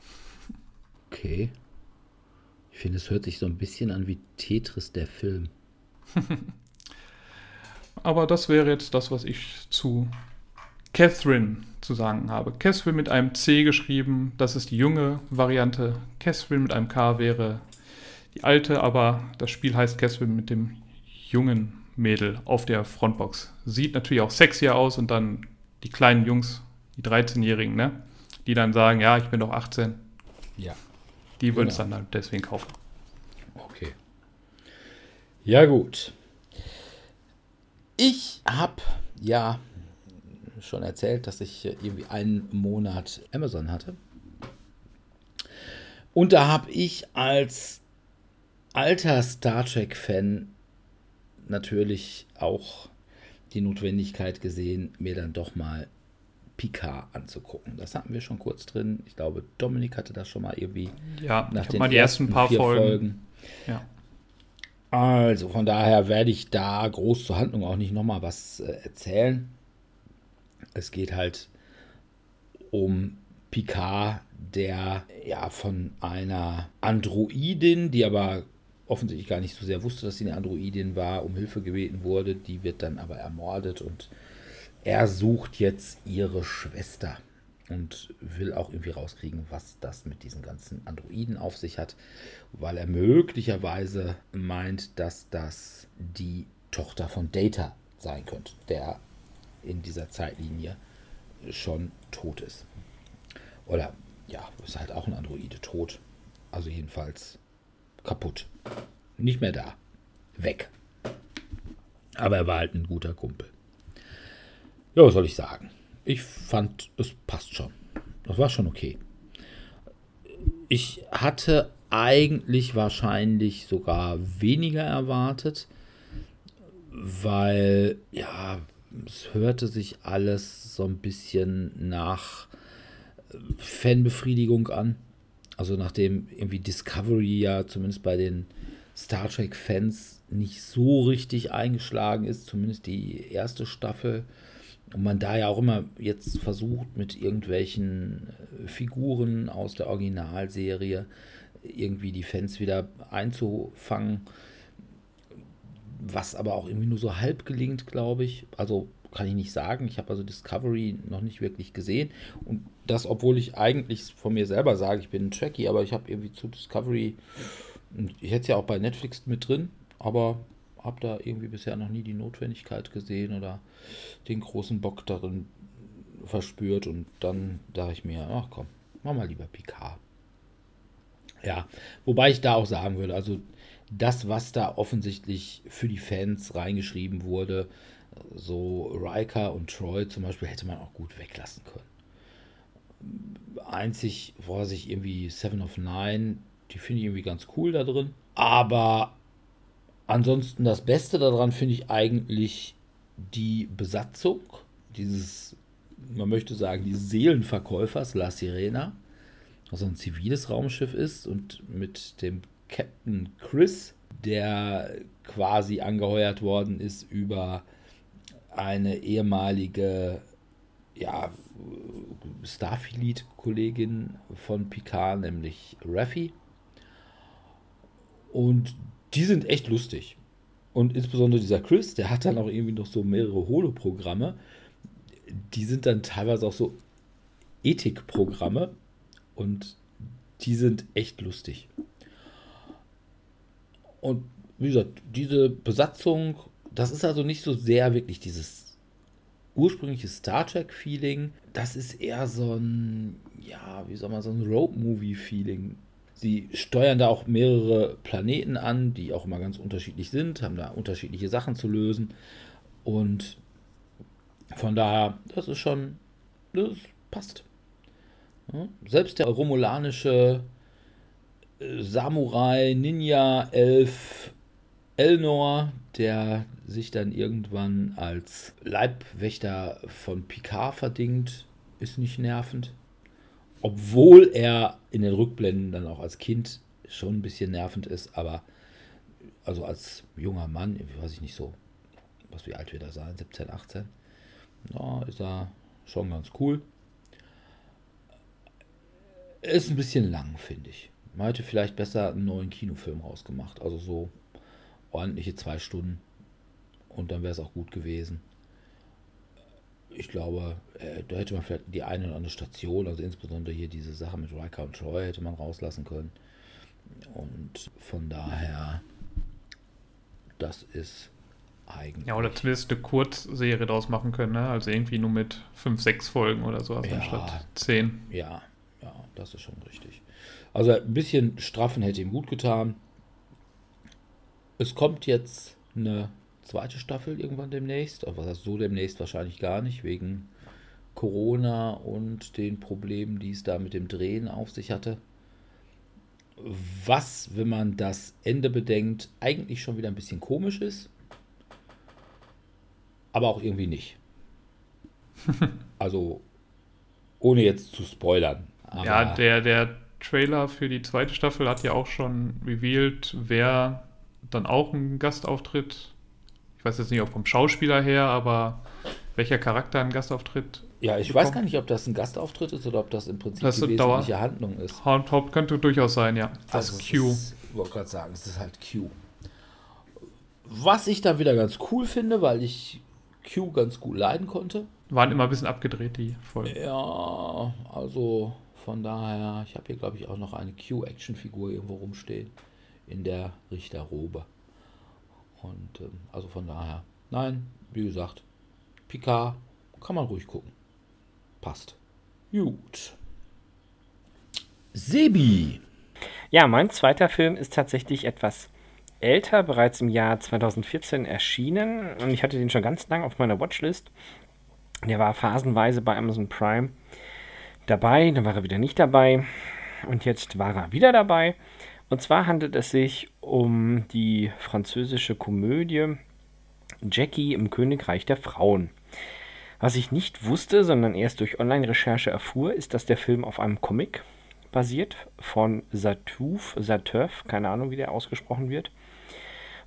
Okay. Ich finde, es hört sich so ein bisschen an wie Tetris, der Film. Aber das wäre jetzt das, was ich zu Catherine zu sagen habe. Catherine mit einem C geschrieben, das ist die junge Variante. Catherine mit einem K wäre die alte, aber das Spiel heißt Catherine mit dem jungen Mädel auf der Frontbox. Sieht natürlich auch sexier aus und dann die kleinen Jungs, die 13-Jährigen, ne? Die dann sagen, ja, ich bin doch 18. Ja. Die würden es genau. dann deswegen kaufen. Okay. Ja, gut. Ich habe ja schon erzählt, dass ich irgendwie einen Monat Amazon hatte. Und da habe ich als alter Star Trek-Fan natürlich auch die Notwendigkeit gesehen, mir dann doch mal Picard anzugucken. Das hatten wir schon kurz drin. Ich glaube, Dominik hatte das schon mal irgendwie ja, nach den mal die ersten, ersten paar Folgen. Folgen. Ja. Also von daher werde ich da groß zur Handlung auch nicht nochmal was äh, erzählen. Es geht halt um Picard, der ja von einer Androidin, die aber offensichtlich gar nicht so sehr wusste, dass sie eine Androidin war, um Hilfe gebeten wurde. Die wird dann aber ermordet und er sucht jetzt ihre Schwester und will auch irgendwie rauskriegen, was das mit diesen ganzen Androiden auf sich hat, weil er möglicherweise meint, dass das die Tochter von Data sein könnte, der in dieser Zeitlinie schon tot ist. Oder ja, ist halt auch ein Androide tot. Also jedenfalls kaputt. Nicht mehr da. Weg. Aber er war halt ein guter Kumpel. Ja, was soll ich sagen? Ich fand, es passt schon. Das war schon okay. Ich hatte eigentlich wahrscheinlich sogar weniger erwartet, weil, ja, es hörte sich alles so ein bisschen nach Fanbefriedigung an. Also nachdem irgendwie Discovery ja zumindest bei den Star Trek-Fans nicht so richtig eingeschlagen ist, zumindest die erste Staffel. Und man da ja auch immer jetzt versucht, mit irgendwelchen äh, Figuren aus der Originalserie irgendwie die Fans wieder einzufangen. Was aber auch irgendwie nur so halb gelingt, glaube ich. Also kann ich nicht sagen. Ich habe also Discovery noch nicht wirklich gesehen. Und das, obwohl ich eigentlich von mir selber sage, ich bin ein Trekkie, aber ich habe irgendwie zu Discovery, ich hätte es ja auch bei Netflix mit drin, aber habe da irgendwie bisher noch nie die Notwendigkeit gesehen oder den großen Bock darin verspürt. Und dann dachte ich mir, ach komm, mach mal lieber Picard. Ja, wobei ich da auch sagen würde, also das, was da offensichtlich für die Fans reingeschrieben wurde, so Riker und Troy zum Beispiel hätte man auch gut weglassen können. Einzig war sich irgendwie Seven of Nine, die finde ich irgendwie ganz cool da drin. Aber ansonsten das Beste daran finde ich eigentlich die Besatzung dieses, man möchte sagen, die Seelenverkäufers La Sirena, was ein ziviles Raumschiff ist und mit dem Captain Chris, der quasi angeheuert worden ist über eine ehemalige ja, Starfleet-Kollegin von Picard, nämlich Raffi. Und die sind echt lustig. Und insbesondere dieser Chris, der hat dann auch irgendwie noch so mehrere Holo-Programme. Die sind dann teilweise auch so Ethikprogramme. Und die sind echt lustig. Und wie gesagt, diese Besatzung das ist also nicht so sehr wirklich dieses ursprüngliche Star Trek-Feeling. Das ist eher so ein, ja, wie soll man, so ein Road-Movie-Feeling. Sie steuern da auch mehrere Planeten an, die auch immer ganz unterschiedlich sind, haben da unterschiedliche Sachen zu lösen. Und von daher, das ist schon, das passt. Selbst der romulanische äh, Samurai, Ninja, Elf, Elnor, der sich dann irgendwann als Leibwächter von Picard verdingt, ist nicht nervend. Obwohl er in den Rückblenden dann auch als Kind schon ein bisschen nervend ist, aber also als junger Mann, weiß ich nicht so, was wie alt wir da sein, 17, 18, ja, ist er schon ganz cool. Ist ein bisschen lang, finde ich. Man hätte vielleicht besser einen neuen Kinofilm rausgemacht. Also so ordentliche zwei Stunden und dann wäre es auch gut gewesen. Ich glaube, äh, da hätte man vielleicht die eine oder andere Station, also insbesondere hier diese Sache mit Riker und Troy, hätte man rauslassen können. Und von daher, das ist eigentlich. Ja, oder zumindest eine Kurzserie draus machen können, ne? Also irgendwie nur mit 5, 6 Folgen oder sowas Ja. anstatt 10. Ja, ja, das ist schon richtig. Also ein bisschen straffen hätte ihm gut getan. Es kommt jetzt eine zweite Staffel irgendwann demnächst. Aber was heißt so demnächst wahrscheinlich gar nicht, wegen Corona und den Problemen, die es da mit dem Drehen auf sich hatte. Was, wenn man das Ende bedenkt, eigentlich schon wieder ein bisschen komisch ist. Aber auch irgendwie nicht. Also, ohne jetzt zu spoilern. Ja, der, der Trailer für die zweite Staffel hat ja auch schon revealed, wer dann auch einen Gastauftritt. Ich weiß jetzt nicht, ob vom Schauspieler her, aber welcher Charakter einen Gastauftritt. Ja, ich bekommen. weiß gar nicht, ob das ein Gastauftritt ist oder ob das im Prinzip Das die Dauer- wesentliche Handlung ist. Haupt, könnte durchaus sein, ja. Also Das es Q. Ist, ich wollte gerade sagen, es ist halt Q. Was ich dann wieder ganz cool finde, weil ich Q ganz gut leiden konnte. Waren immer ein bisschen abgedreht, die Folgen. Ja, also von daher, ich habe hier glaube ich auch noch eine Q-Action-Figur irgendwo rumstehen in der Richterrobe. Und ähm, also von daher, nein, wie gesagt, Picard kann man ruhig gucken. Passt. Gut. Sebi. Ja, mein zweiter Film ist tatsächlich etwas älter, bereits im Jahr 2014 erschienen. Und ich hatte den schon ganz lang auf meiner Watchlist. Der war phasenweise bei Amazon Prime dabei, dann war er wieder nicht dabei. Und jetzt war er wieder dabei. Und zwar handelt es sich um die französische Komödie Jackie im Königreich der Frauen. Was ich nicht wusste, sondern erst durch Online-Recherche erfuhr, ist, dass der Film auf einem Comic basiert von Satouf, Sateuf, keine Ahnung, wie der ausgesprochen wird.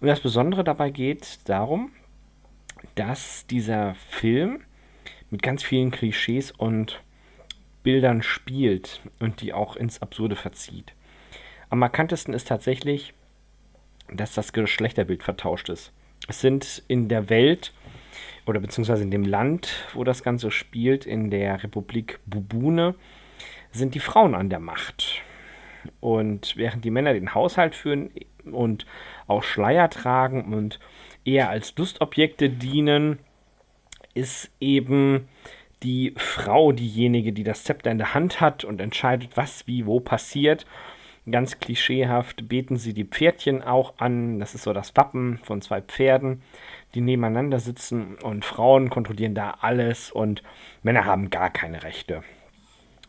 Und das Besondere dabei geht darum, dass dieser Film mit ganz vielen Klischees und Bildern spielt und die auch ins Absurde verzieht. Am markantesten ist tatsächlich, dass das Geschlechterbild vertauscht ist. Es sind in der Welt oder beziehungsweise in dem Land, wo das Ganze spielt, in der Republik Bubune, sind die Frauen an der Macht. Und während die Männer den Haushalt führen und auch Schleier tragen und eher als Lustobjekte dienen, ist eben die Frau diejenige, die das Zepter in der Hand hat und entscheidet, was wie wo passiert. Ganz klischeehaft beten sie die Pferdchen auch an. Das ist so das Wappen von zwei Pferden, die nebeneinander sitzen und Frauen kontrollieren da alles und Männer haben gar keine Rechte.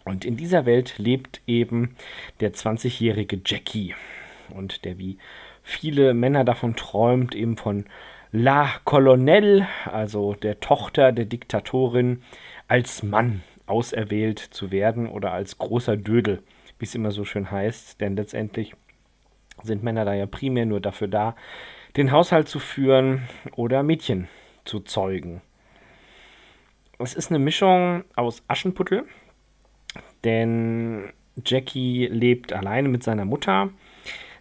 Und in dieser Welt lebt eben der 20-jährige Jackie und der wie viele Männer davon träumt, eben von La Colonelle, also der Tochter der Diktatorin, als Mann auserwählt zu werden oder als großer Dödel, wie es immer so schön heißt. Denn letztendlich sind Männer da ja primär nur dafür da, den Haushalt zu führen oder Mädchen zu zeugen. Es ist eine Mischung aus Aschenputtel, denn Jackie lebt alleine mit seiner Mutter.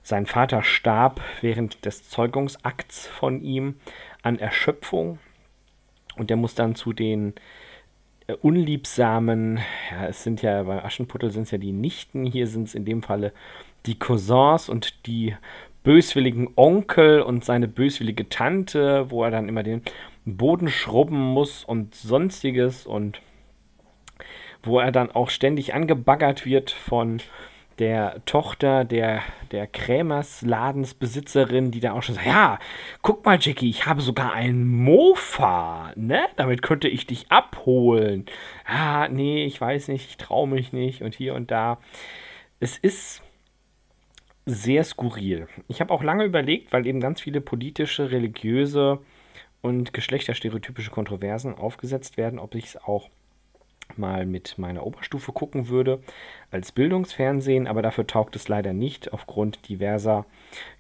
Sein Vater starb während des Zeugungsakts von ihm an Erschöpfung und er muss dann zu den unliebsamen, ja, es sind ja bei Aschenputtel sind es ja die Nichten, hier sind es in dem Falle die Cousins und die böswilligen Onkel und seine böswillige Tante, wo er dann immer den Boden schrubben muss und sonstiges und wo er dann auch ständig angebaggert wird von der Tochter der, der Krämersladensbesitzerin, die da auch schon sagt, ja, guck mal, Jackie, ich habe sogar einen Mofa, ne? Damit könnte ich dich abholen. Ah, nee, ich weiß nicht, ich traue mich nicht und hier und da. Es ist sehr skurril. Ich habe auch lange überlegt, weil eben ganz viele politische, religiöse und geschlechterstereotypische Kontroversen aufgesetzt werden, ob ich es auch mal mit meiner Oberstufe gucken würde als Bildungsfernsehen, aber dafür taugt es leider nicht aufgrund diverser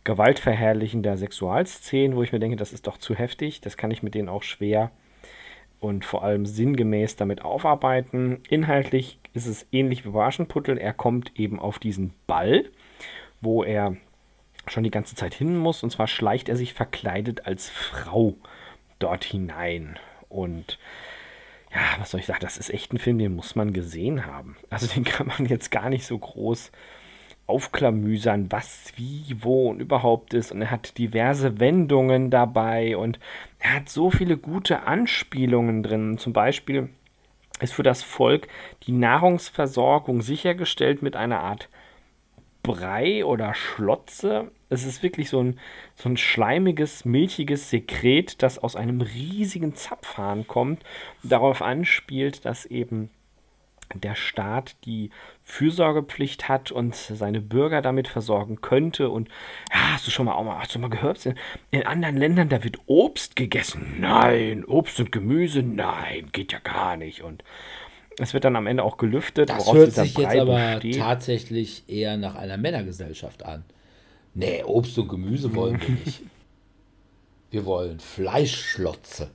gewaltverherrlichender Sexualszenen, wo ich mir denke, das ist doch zu heftig, das kann ich mit denen auch schwer und vor allem sinngemäß damit aufarbeiten. Inhaltlich ist es ähnlich wie bei Aschenputtel, er kommt eben auf diesen Ball, wo er schon die ganze Zeit hin muss und zwar schleicht er sich verkleidet als Frau dort hinein. Und ja, was soll ich sagen, das ist echt ein Film, den muss man gesehen haben. Also den kann man jetzt gar nicht so groß aufklamüsern, was, wie, wo und überhaupt ist. Und er hat diverse Wendungen dabei und er hat so viele gute Anspielungen drin. Zum Beispiel ist für das Volk die Nahrungsversorgung sichergestellt mit einer Art Brei oder Schlotze. Es ist wirklich so ein, so ein schleimiges, milchiges Sekret, das aus einem riesigen Zapfhahn kommt darauf anspielt, dass eben der Staat die Fürsorgepflicht hat und seine Bürger damit versorgen könnte. Und ja, hast du schon mal auch mal, hast du mal gehört, in, in anderen Ländern, da wird Obst gegessen. Nein, Obst und Gemüse, nein, geht ja gar nicht. Und es wird dann am Ende auch gelüftet. Das hört sich jetzt aber besteht. tatsächlich eher nach einer Männergesellschaft an. Nee, Obst und Gemüse wollen wir nicht. Wir wollen Fleischschlotze.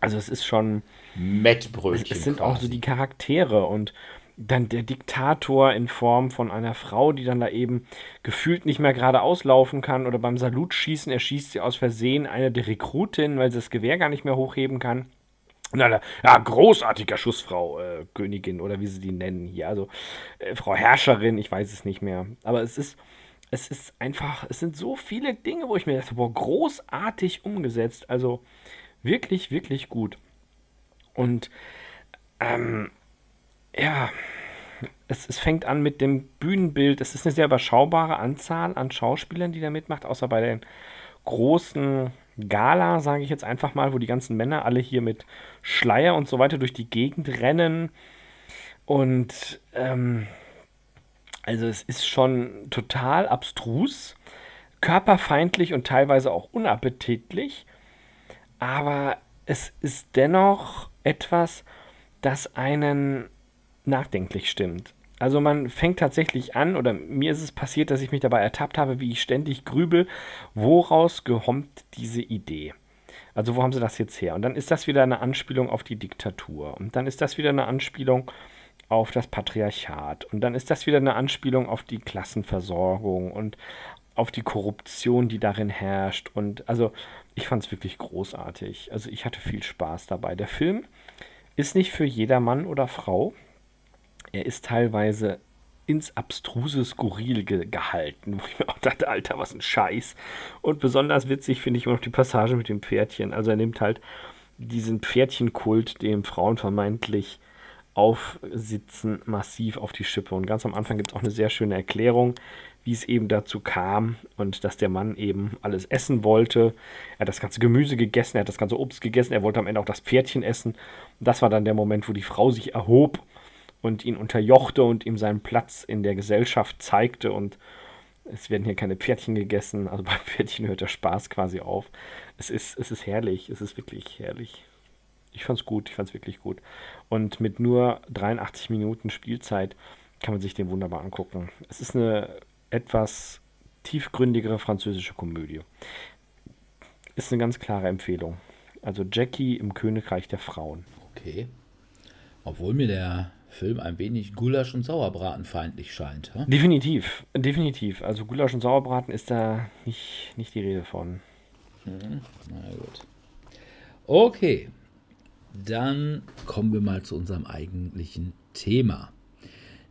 Also es ist schon. Mettbrötchen. Es sind quasi. auch so die Charaktere und dann der Diktator in Form von einer Frau, die dann da eben gefühlt nicht mehr geradeaus laufen kann oder beim Salutschießen erschießt sie aus Versehen eine der Rekrutinnen, weil sie das Gewehr gar nicht mehr hochheben kann. Na, ja, großartiger Schussfrau, äh, Königin oder wie sie die nennen hier. Also äh, Frau Herrscherin, ich weiß es nicht mehr. Aber es ist, es ist einfach, es sind so viele Dinge, wo ich mir dachte, boah, großartig umgesetzt. Also wirklich, wirklich gut. Und ähm, ja, es, es fängt an mit dem Bühnenbild. Es ist eine sehr überschaubare Anzahl an Schauspielern, die da mitmacht, außer bei den großen Gala, sage ich jetzt einfach mal, wo die ganzen Männer alle hier mit Schleier und so weiter durch die Gegend rennen. Und ähm, also es ist schon total abstrus, körperfeindlich und teilweise auch unappetitlich. Aber es ist dennoch etwas, das einen nachdenklich stimmt. Also man fängt tatsächlich an, oder mir ist es passiert, dass ich mich dabei ertappt habe, wie ich ständig grübel, woraus gehommt diese Idee. Also wo haben sie das jetzt her? Und dann ist das wieder eine Anspielung auf die Diktatur. Und dann ist das wieder eine Anspielung auf das Patriarchat. Und dann ist das wieder eine Anspielung auf die Klassenversorgung und auf die Korruption, die darin herrscht. Und also ich fand es wirklich großartig. Also ich hatte viel Spaß dabei. Der Film ist nicht für jeder Mann oder Frau er ist teilweise ins abstruse Skurril ge gehalten, wo ich mir auch dachte, Alter, was ein Scheiß. Und besonders witzig finde ich immer noch die Passage mit dem Pferdchen. Also er nimmt halt diesen Pferdchenkult, dem Frauen vermeintlich aufsitzen, massiv auf die Schippe. Und ganz am Anfang gibt es auch eine sehr schöne Erklärung, wie es eben dazu kam und dass der Mann eben alles essen wollte. Er hat das ganze Gemüse gegessen, er hat das ganze Obst gegessen, er wollte am Ende auch das Pferdchen essen. Und das war dann der Moment, wo die Frau sich erhob und ihn unterjochte und ihm seinen Platz in der Gesellschaft zeigte. Und es werden hier keine Pferdchen gegessen. Also beim Pferdchen hört der Spaß quasi auf. Es ist, es ist herrlich. Es ist wirklich herrlich. Ich fand es gut. Ich fand es wirklich gut. Und mit nur 83 Minuten Spielzeit kann man sich den wunderbar angucken. Es ist eine etwas tiefgründigere französische Komödie. Ist eine ganz klare Empfehlung. Also Jackie im Königreich der Frauen. Okay. Obwohl mir der Film ein wenig Gulasch- und Sauerbratenfeindlich scheint. Ja? Definitiv, definitiv. Also Gulasch und Sauerbraten ist da nicht, nicht die Rede von. Mhm. Na gut. Okay, dann kommen wir mal zu unserem eigentlichen Thema.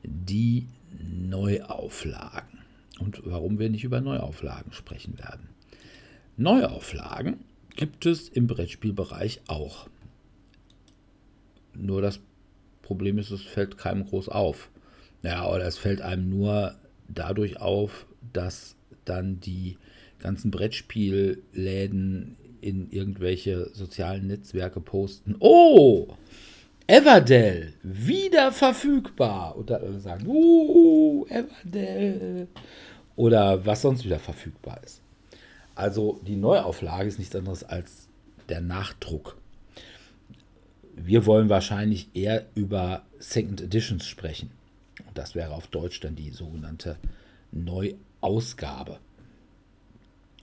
Die Neuauflagen. Und warum wir nicht über Neuauflagen sprechen werden. Neuauflagen gibt es im Brettspielbereich auch. Nur das Problem ist, es fällt keinem groß auf. Ja, oder es fällt einem nur dadurch auf, dass dann die ganzen Brettspielläden in irgendwelche sozialen Netzwerke posten. Oh, Everdell, wieder verfügbar. Und dann sagen, uh, Everdell. Oder was sonst wieder verfügbar ist. Also die Neuauflage ist nichts anderes als der Nachdruck wir wollen wahrscheinlich eher über Second Editions sprechen. Und das wäre auf Deutsch dann die sogenannte Neuausgabe.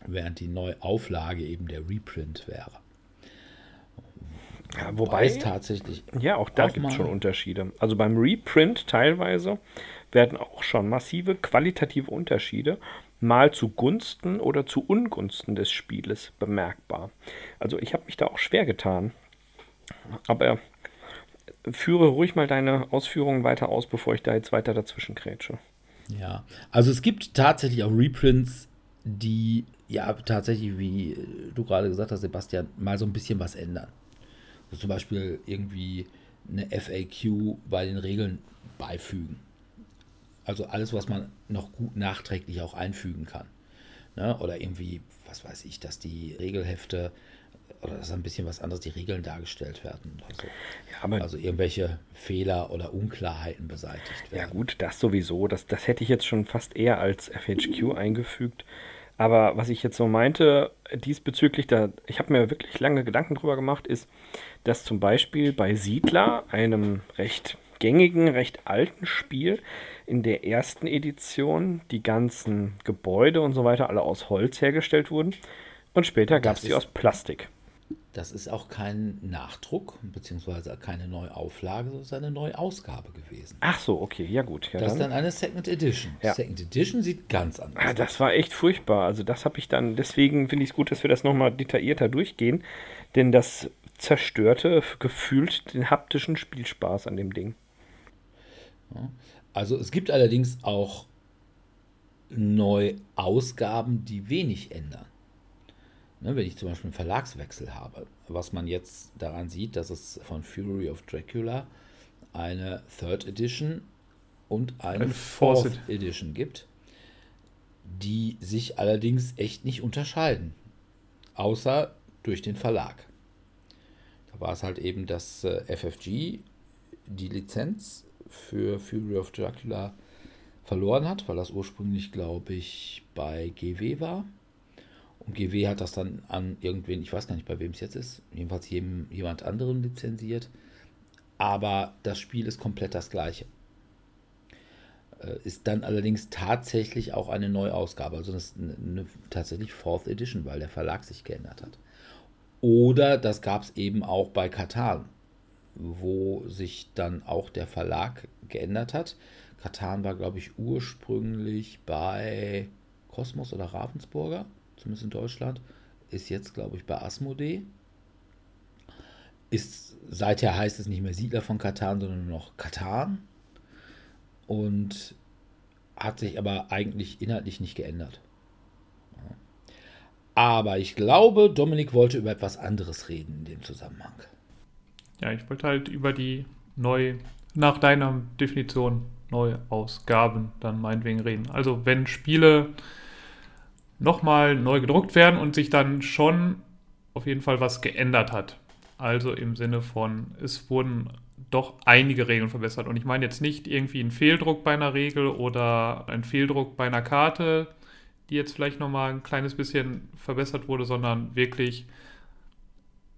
Während die Neuauflage eben der Reprint wäre. Ja, wobei es tatsächlich. Ja, auch da gibt es schon Unterschiede. Also beim Reprint teilweise werden auch schon massive qualitative Unterschiede mal zugunsten oder zu Ungunsten des Spieles bemerkbar. Also ich habe mich da auch schwer getan. Aber führe ruhig mal deine Ausführungen weiter aus, bevor ich da jetzt weiter dazwischen krätsche. Ja, also es gibt tatsächlich auch Reprints, die ja tatsächlich, wie du gerade gesagt hast, Sebastian, mal so ein bisschen was ändern. Also zum Beispiel irgendwie eine FAQ bei den Regeln beifügen. Also alles, was man noch gut nachträglich auch einfügen kann. Ne? Oder irgendwie, was weiß ich, dass die Regelhefte oder dass ein bisschen was anderes die Regeln dargestellt werden. Also, ja, also irgendwelche Fehler oder Unklarheiten beseitigt werden. Ja gut, das sowieso. Das, das hätte ich jetzt schon fast eher als FHQ eingefügt. Aber was ich jetzt so meinte, diesbezüglich, da, ich habe mir wirklich lange Gedanken drüber gemacht, ist, dass zum Beispiel bei Siedler, einem recht gängigen, recht alten Spiel, in der ersten Edition die ganzen Gebäude und so weiter alle aus Holz hergestellt wurden und später gab es sie aus Plastik. Das ist auch kein Nachdruck, beziehungsweise keine Neuauflage, sondern eine Neuausgabe gewesen. Ach so, okay, ja gut. Ja, das ist dann eine Second Edition. Ja. Second Edition sieht ganz anders ah, aus. Das war echt furchtbar. Also das habe ich dann, deswegen finde ich es gut, dass wir das nochmal detaillierter durchgehen, denn das zerstörte gefühlt den haptischen Spielspaß an dem Ding. Also es gibt allerdings auch Neuausgaben, die wenig ändern. Ne, wenn ich zum Beispiel einen Verlagswechsel habe, was man jetzt daran sieht, dass es von Fury of Dracula eine Third Edition und eine, eine Fourth Edition gibt, die sich allerdings echt nicht unterscheiden, außer durch den Verlag. Da war es halt eben, dass äh, FFG die Lizenz für Fury of Dracula verloren hat, weil das ursprünglich, glaube ich, bei GW war GW hat das dann an irgendwen, ich weiß gar nicht, bei wem es jetzt ist, jedenfalls jedem, jemand anderen lizenziert. Aber das Spiel ist komplett das gleiche. Äh, ist dann allerdings tatsächlich auch eine Neuausgabe. Also das ist eine, eine tatsächlich Fourth Edition, weil der Verlag sich geändert hat. Oder das gab es eben auch bei Katan, wo sich dann auch der Verlag geändert hat. Katan war, glaube ich, ursprünglich bei Kosmos oder Ravensburger zumindest in Deutschland, ist jetzt, glaube ich, bei Asmodee. Ist, seither heißt es nicht mehr Siedler von Katan, sondern nur noch Katan. Und hat sich aber eigentlich inhaltlich nicht geändert. Aber ich glaube, Dominik wollte über etwas anderes reden in dem Zusammenhang. Ja, ich wollte halt über die neu, nach deiner Definition, Neuausgaben dann meinetwegen reden. Also wenn Spiele nochmal neu gedruckt werden und sich dann schon auf jeden Fall was geändert hat. Also im Sinne von, es wurden doch einige Regeln verbessert. Und ich meine jetzt nicht irgendwie ein Fehldruck bei einer Regel oder ein Fehldruck bei einer Karte, die jetzt vielleicht nochmal ein kleines bisschen verbessert wurde, sondern wirklich,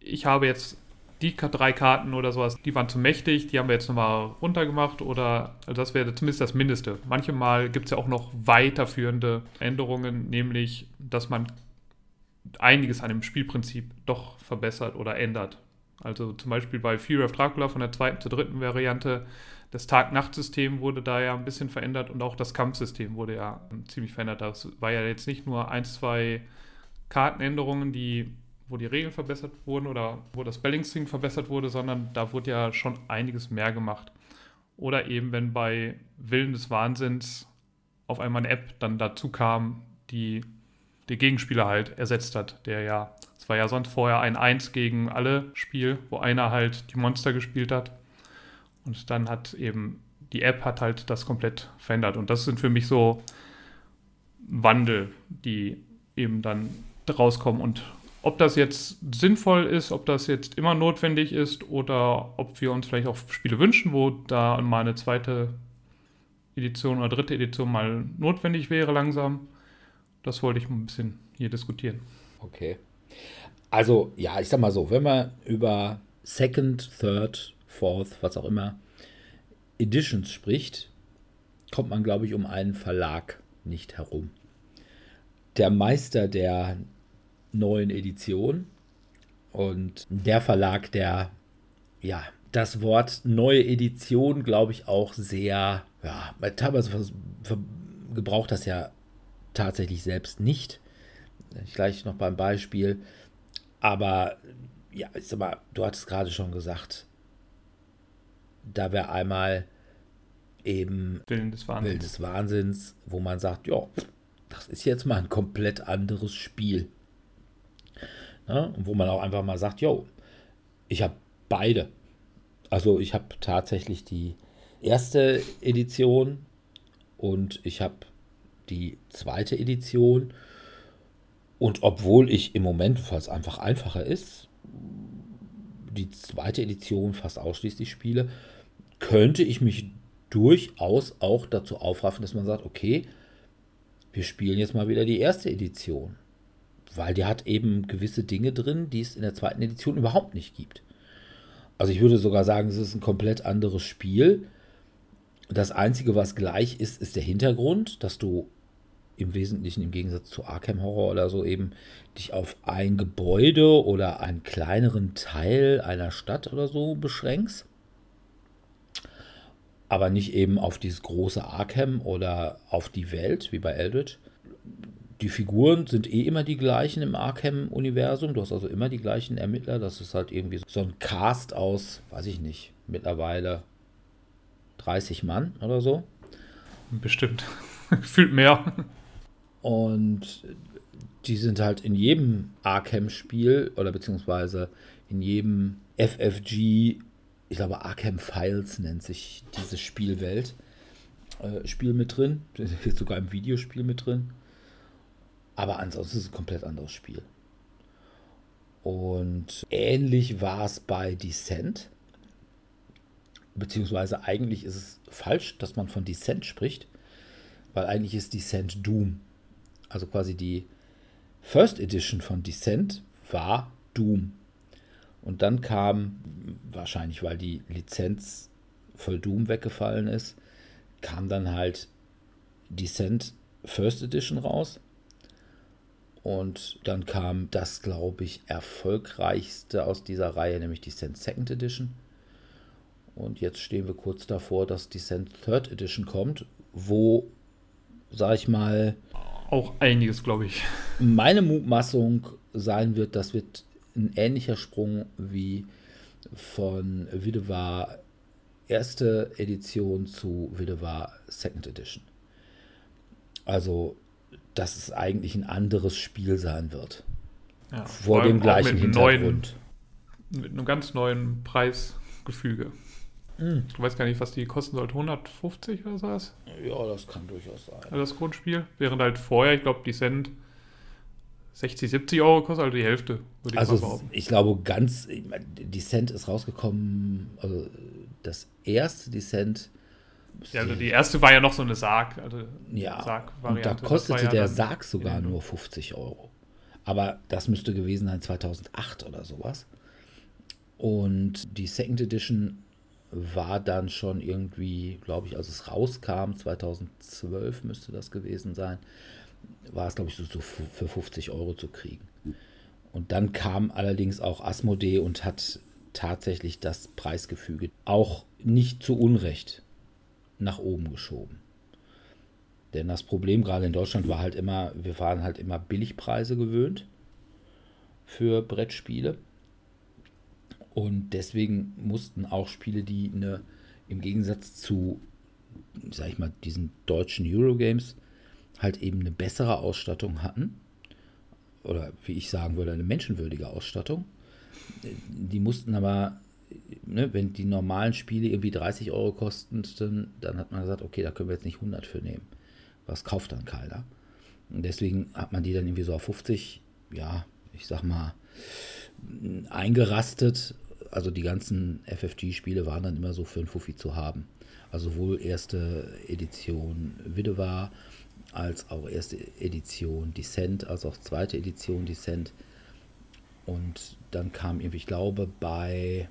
ich habe jetzt die drei Karten oder sowas, die waren zu mächtig, die haben wir jetzt nochmal runtergemacht oder also das wäre zumindest das Mindeste. Manchmal gibt es ja auch noch weiterführende Änderungen, nämlich, dass man einiges an dem Spielprinzip doch verbessert oder ändert. Also zum Beispiel bei Fury of Dracula von der zweiten zur dritten Variante, das Tag-Nacht-System wurde da ja ein bisschen verändert und auch das Kampfsystem wurde ja ziemlich verändert. Das war ja jetzt nicht nur ein, zwei Kartenänderungen, die wo die Regeln verbessert wurden oder wo das Balancing verbessert wurde, sondern da wurde ja schon einiges mehr gemacht. Oder eben, wenn bei Willen des Wahnsinns auf einmal eine App dann dazu kam, die den Gegenspieler halt ersetzt hat, der ja, es war ja sonst vorher ein 1 gegen alle Spiel, wo einer halt die Monster gespielt hat. Und dann hat eben die App hat halt das komplett verändert. Und das sind für mich so Wandel, die eben dann rauskommen und ob das jetzt sinnvoll ist, ob das jetzt immer notwendig ist oder ob wir uns vielleicht auch Spiele wünschen, wo da mal eine zweite Edition oder dritte Edition mal notwendig wäre langsam, das wollte ich ein bisschen hier diskutieren. Okay. Also, ja, ich sag mal so, wenn man über Second, Third, Fourth, was auch immer, Editions spricht, kommt man, glaube ich, um einen Verlag nicht herum. Der Meister der neuen Edition. Und der Verlag, der ja das Wort neue Edition, glaube ich, auch sehr, ja, teilweise gebraucht das ja tatsächlich selbst nicht. Gleich noch beim Beispiel. Aber ja, ich sag mal, du hattest gerade schon gesagt, da wäre einmal eben Willen des Wahnsinns. Willen des Wahnsinns, wo man sagt, ja, das ist jetzt mal ein komplett anderes Spiel. Ja, und wo man auch einfach mal sagt, jo, ich habe beide. Also ich habe tatsächlich die erste Edition und ich habe die zweite Edition. Und obwohl ich im Moment, weil es einfach einfacher ist, die zweite Edition fast ausschließlich spiele, könnte ich mich durchaus auch dazu aufraffen, dass man sagt, okay, wir spielen jetzt mal wieder die erste Edition. Weil die hat eben gewisse Dinge drin, die es in der zweiten Edition überhaupt nicht gibt. Also ich würde sogar sagen, es ist ein komplett anderes Spiel. Das Einzige, was gleich ist, ist der Hintergrund, dass du im Wesentlichen im Gegensatz zu Arkham Horror oder so eben dich auf ein Gebäude oder einen kleineren Teil einer Stadt oder so beschränkst. Aber nicht eben auf dieses große Arkham oder auf die Welt, wie bei Eldritch. Die Figuren sind eh immer die gleichen im Arkham-Universum. Du hast also immer die gleichen Ermittler. Das ist halt irgendwie so ein Cast aus, weiß ich nicht, mittlerweile 30 Mann oder so. Bestimmt. Gefühlt mehr. Und die sind halt in jedem Arkham-Spiel oder beziehungsweise in jedem FFG, ich glaube Arkham Files nennt sich diese Spielwelt, äh, Spiel mit drin. Ist sogar im Videospiel mit drin. Aber ansonsten ist es ein komplett anderes Spiel. Und ähnlich war es bei Descent. Beziehungsweise eigentlich ist es falsch, dass man von Descent spricht, weil eigentlich ist Descent Doom. Also quasi die First Edition von Descent war Doom. Und dann kam, wahrscheinlich weil die Lizenz voll Doom weggefallen ist, kam dann halt Descent First Edition raus. Und dann kam das, glaube ich, erfolgreichste aus dieser Reihe, nämlich Descent Second Edition. Und jetzt stehen wir kurz davor, dass Descent Third Edition kommt, wo, sag ich mal, Auch einiges, glaube ich. meine Mutmaßung sein wird, das wird ein ähnlicher Sprung wie von Widewa erste Edition zu Widewa Second Edition. Also, dass es eigentlich ein anderes Spiel sein wird. Ja, Vor dem gleichen mit einem neuen, Hintergrund. mit einem ganz neuen Preisgefüge. Hm. Ich weiß gar nicht, was die kosten sollte. 150 oder sowas? Ja, das kann durchaus sein. Also das Grundspiel. Während halt vorher, ich glaube, die Cent 60, 70 Euro kostet, also die Hälfte, würde ich Also mal behaupten. ich glaube ganz, ich meine, Descent ist rausgekommen, also das erste Descent. Ja, also die erste war ja noch so eine Sarg, also Ja, und Sarg-Variante. da kostete ja der dann Sarg sogar nur 50 Euro. Aber das müsste gewesen sein 2008 oder sowas. Und die Second Edition war dann schon irgendwie, glaube ich, als es rauskam, 2012 müsste das gewesen sein, war es, glaube ich, so, so für für 50 Euro zu kriegen. Und dann kam allerdings auch Asmodee und hat tatsächlich das Preisgefüge auch nicht zu Unrecht nach oben geschoben. Denn das Problem gerade in Deutschland war halt immer, wir waren halt immer Billigpreise gewöhnt für Brettspiele. Und deswegen mussten auch Spiele, die eine, im Gegensatz zu, sag ich mal, diesen deutschen Eurogames, halt eben eine bessere Ausstattung hatten. Oder wie ich sagen würde, eine menschenwürdige Ausstattung. Die mussten aber, ne, wenn die normalen Spiele irgendwie 30 Euro kosten, dann, hat man gesagt, okay, da können wir jetzt nicht 100 für nehmen. Was kauft dann keiner? Und deswegen hat man die dann irgendwie so auf 50, ja, ich sag mal, eingerastet. Also die ganzen FFG-Spiele waren dann immer so für einen Fuffi zu haben. Also sowohl erste Edition Widewa als auch erste Edition Descent, als auch zweite Edition Descent. Und dann kam irgendwie, ich glaube, bei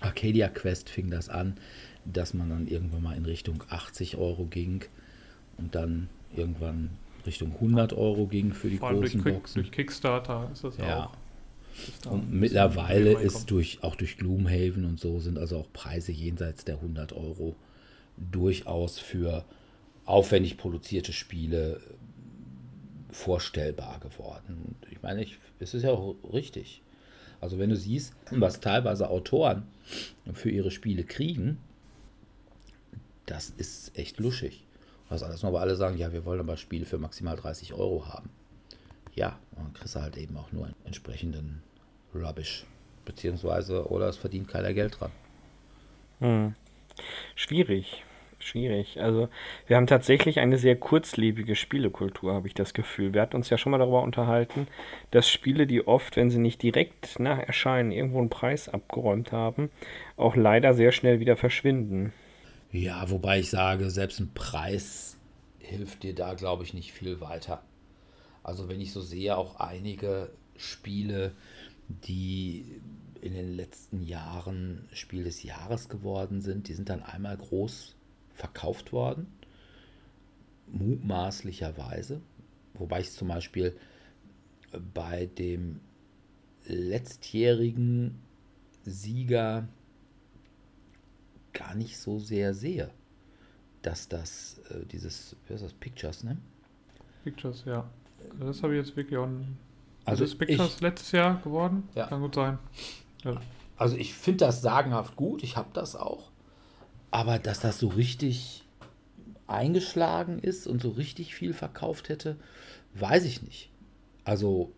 Arcadia Quest fing das an, dass man dann irgendwann mal in Richtung 80 Euro ging und dann irgendwann Richtung 100 Euro ging für die Vor allem durch, großen Quick, Boxen. durch Kickstarter ist das Ja. auch. Und mittlerweile ist durch, auch durch Gloomhaven und so sind also auch Preise jenseits der 100 Euro durchaus für aufwendig produzierte Spiele vorstellbar geworden. Ich meine, ich, es ist ja auch richtig. Also wenn du siehst, was teilweise Autoren für ihre Spiele kriegen, das ist echt luschig. Was alles nur, weil alle sagen, ja, wir wollen aber Spiele für maximal 30 Euro haben. Ja, dann kriegst du halt eben auch nur einen entsprechenden Rubbish. Beziehungsweise, oder es verdient keiner Geld dran. Hm. Schwierig. Schwierig. Also, wir haben tatsächlich eine sehr kurzlebige Spielekultur, habe ich das Gefühl. Wir hatten uns ja schon mal darüber unterhalten, dass Spiele, die oft, wenn sie nicht direkt nach Erscheinen irgendwo einen Preis abgeräumt haben, auch leider sehr schnell wieder verschwinden. Ja, wobei ich sage, selbst ein Preis hilft dir da, glaube ich, nicht viel weiter. Also, wenn ich so sehe, auch einige Spiele, die in den letzten Jahren Spiel des Jahres geworden sind, die sind dann einmal groß verkauft worden, mutmaßlicherweise, wobei ich zum Beispiel bei dem letztjährigen Sieger gar nicht so sehr sehe, dass das äh, dieses, wie heißt das, Pictures, ne? Pictures, ja. Das habe ich jetzt wirklich auch. Also ist Pictures ich- letztes Jahr geworden? Ja. Kann gut sein. Ja. Also ich finde das sagenhaft gut, ich habe das auch. Aber dass das so richtig eingeschlagen ist und so richtig viel verkauft hätte, weiß ich nicht. Also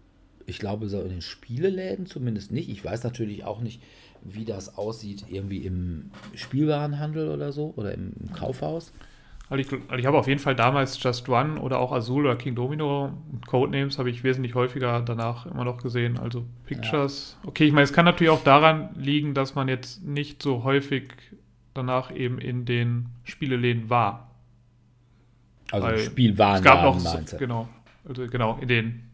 ich glaube so in den Spieleläden zumindest nicht. Ich weiß natürlich auch nicht, wie das aussieht irgendwie im Spielwarenhandel oder so oder im Kaufhaus. Also ich, also ich habe auf jeden Fall damals Just One oder auch Azul oder King Domino Codenames habe ich wesentlich häufiger danach immer noch gesehen. Also Pictures. Okay, ich meine, es kann natürlich auch daran liegen, dass man jetzt nicht so häufig danach eben in den Spieleläden war. Also Weil Spielwarenladen es gab noch, meinst du? genau, also genau, in den,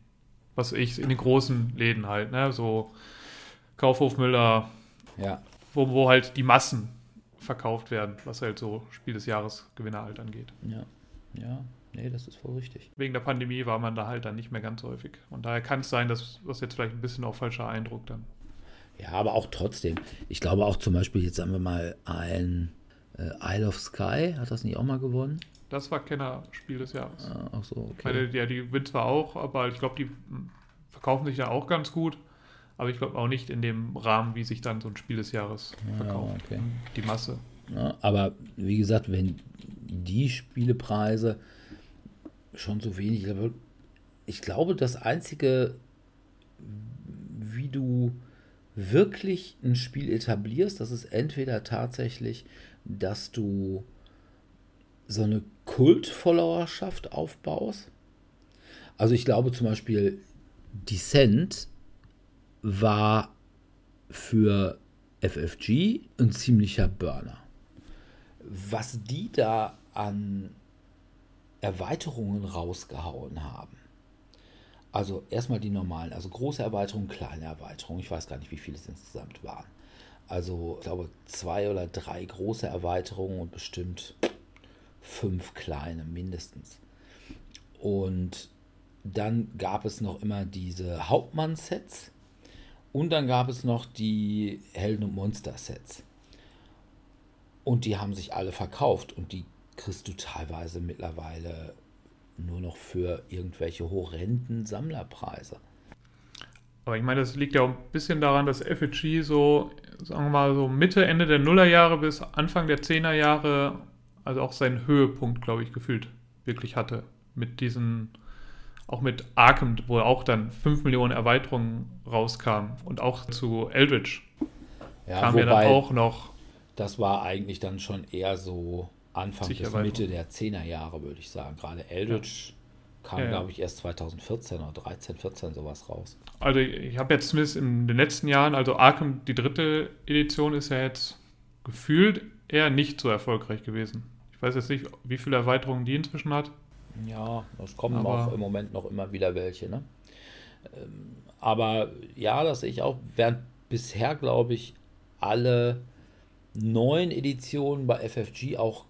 was ich, in den großen Läden halt, ne, so Kaufhof Müller, Ja. wo, wo halt die Massen verkauft werden, was halt so Spiel des Jahres Gewinner halt angeht. Ja. Ja. Nee, das ist voll richtig. Wegen der Pandemie war man da halt dann nicht mehr ganz häufig. Und daher kann es sein, dass das jetzt vielleicht ein bisschen auch falscher Eindruck dann. Ja, aber auch trotzdem. Ich glaube auch zum Beispiel, jetzt sagen wir mal, ein äh, Isle of Sky, hat das nicht auch mal gewonnen? Das war Kenner-Spiel des Jahres. Ah, ach so, okay. ja, die Win zwar auch, aber ich glaube, die verkaufen sich ja auch ganz gut. Aber ich glaube auch nicht in dem Rahmen, wie sich dann so ein Spiel des Jahres Ja, verkauft. okay. Die Masse. Ja, aber wie gesagt, wenn die Spielepreise schon so wenig, ich glaube, das einzige, wie du wirklich ein Spiel etablierst, das ist entweder tatsächlich, dass du so eine Kultfollowerschaft aufbaust. Also ich glaube zum Beispiel, Descent war für FFG ein ziemlicher Burner. Was die da an Erweiterungen rausgehauen haben. Also erstmal die normalen, also große Erweiterungen, kleine Erweiterungen. Ich weiß gar nicht, wie viele es insgesamt waren. Also ich glaube zwei oder drei große Erweiterungen und bestimmt fünf kleine mindestens. Und dann gab es noch immer diese Hauptmann-Sets und dann gab es noch die Helden- und Monster-Sets. Und die haben sich alle verkauft und die kriegst du teilweise mittlerweile nur noch für irgendwelche horrenden Sammlerpreise. Aber ich meine, das liegt ja auch ein bisschen daran, dass FFG so, sagen wir mal, so Mitte, Ende der Nullerjahre bis Anfang der Zehnerjahre, also auch seinen Höhepunkt, glaube ich, gefühlt wirklich hatte. Mit diesen, auch mit Arkham, wo auch dann 5 Millionen Erweiterungen rauskamen. Und auch zu Eldritch Ja, kam ja dann auch noch. das war eigentlich dann schon eher so Anfang bis. Mitte der 10er Jahre, würde ich sagen. Gerade Eldritch kam, Ja, ja. glaube ich, erst 2014 oder 13, 14 sowas raus. Also ich habe jetzt zumindest in den letzten Jahren, also Arkham, die dritte Edition ist ja jetzt gefühlt eher nicht so erfolgreich gewesen. Ich weiß jetzt nicht, wie viele Erweiterungen die inzwischen hat. Ja, es kommen Aber- auch im Moment noch immer wieder welche. Ne? Ähm, aber ja, das sehe ich auch. Während bisher, glaube ich, alle neuen Editionen bei FFG auch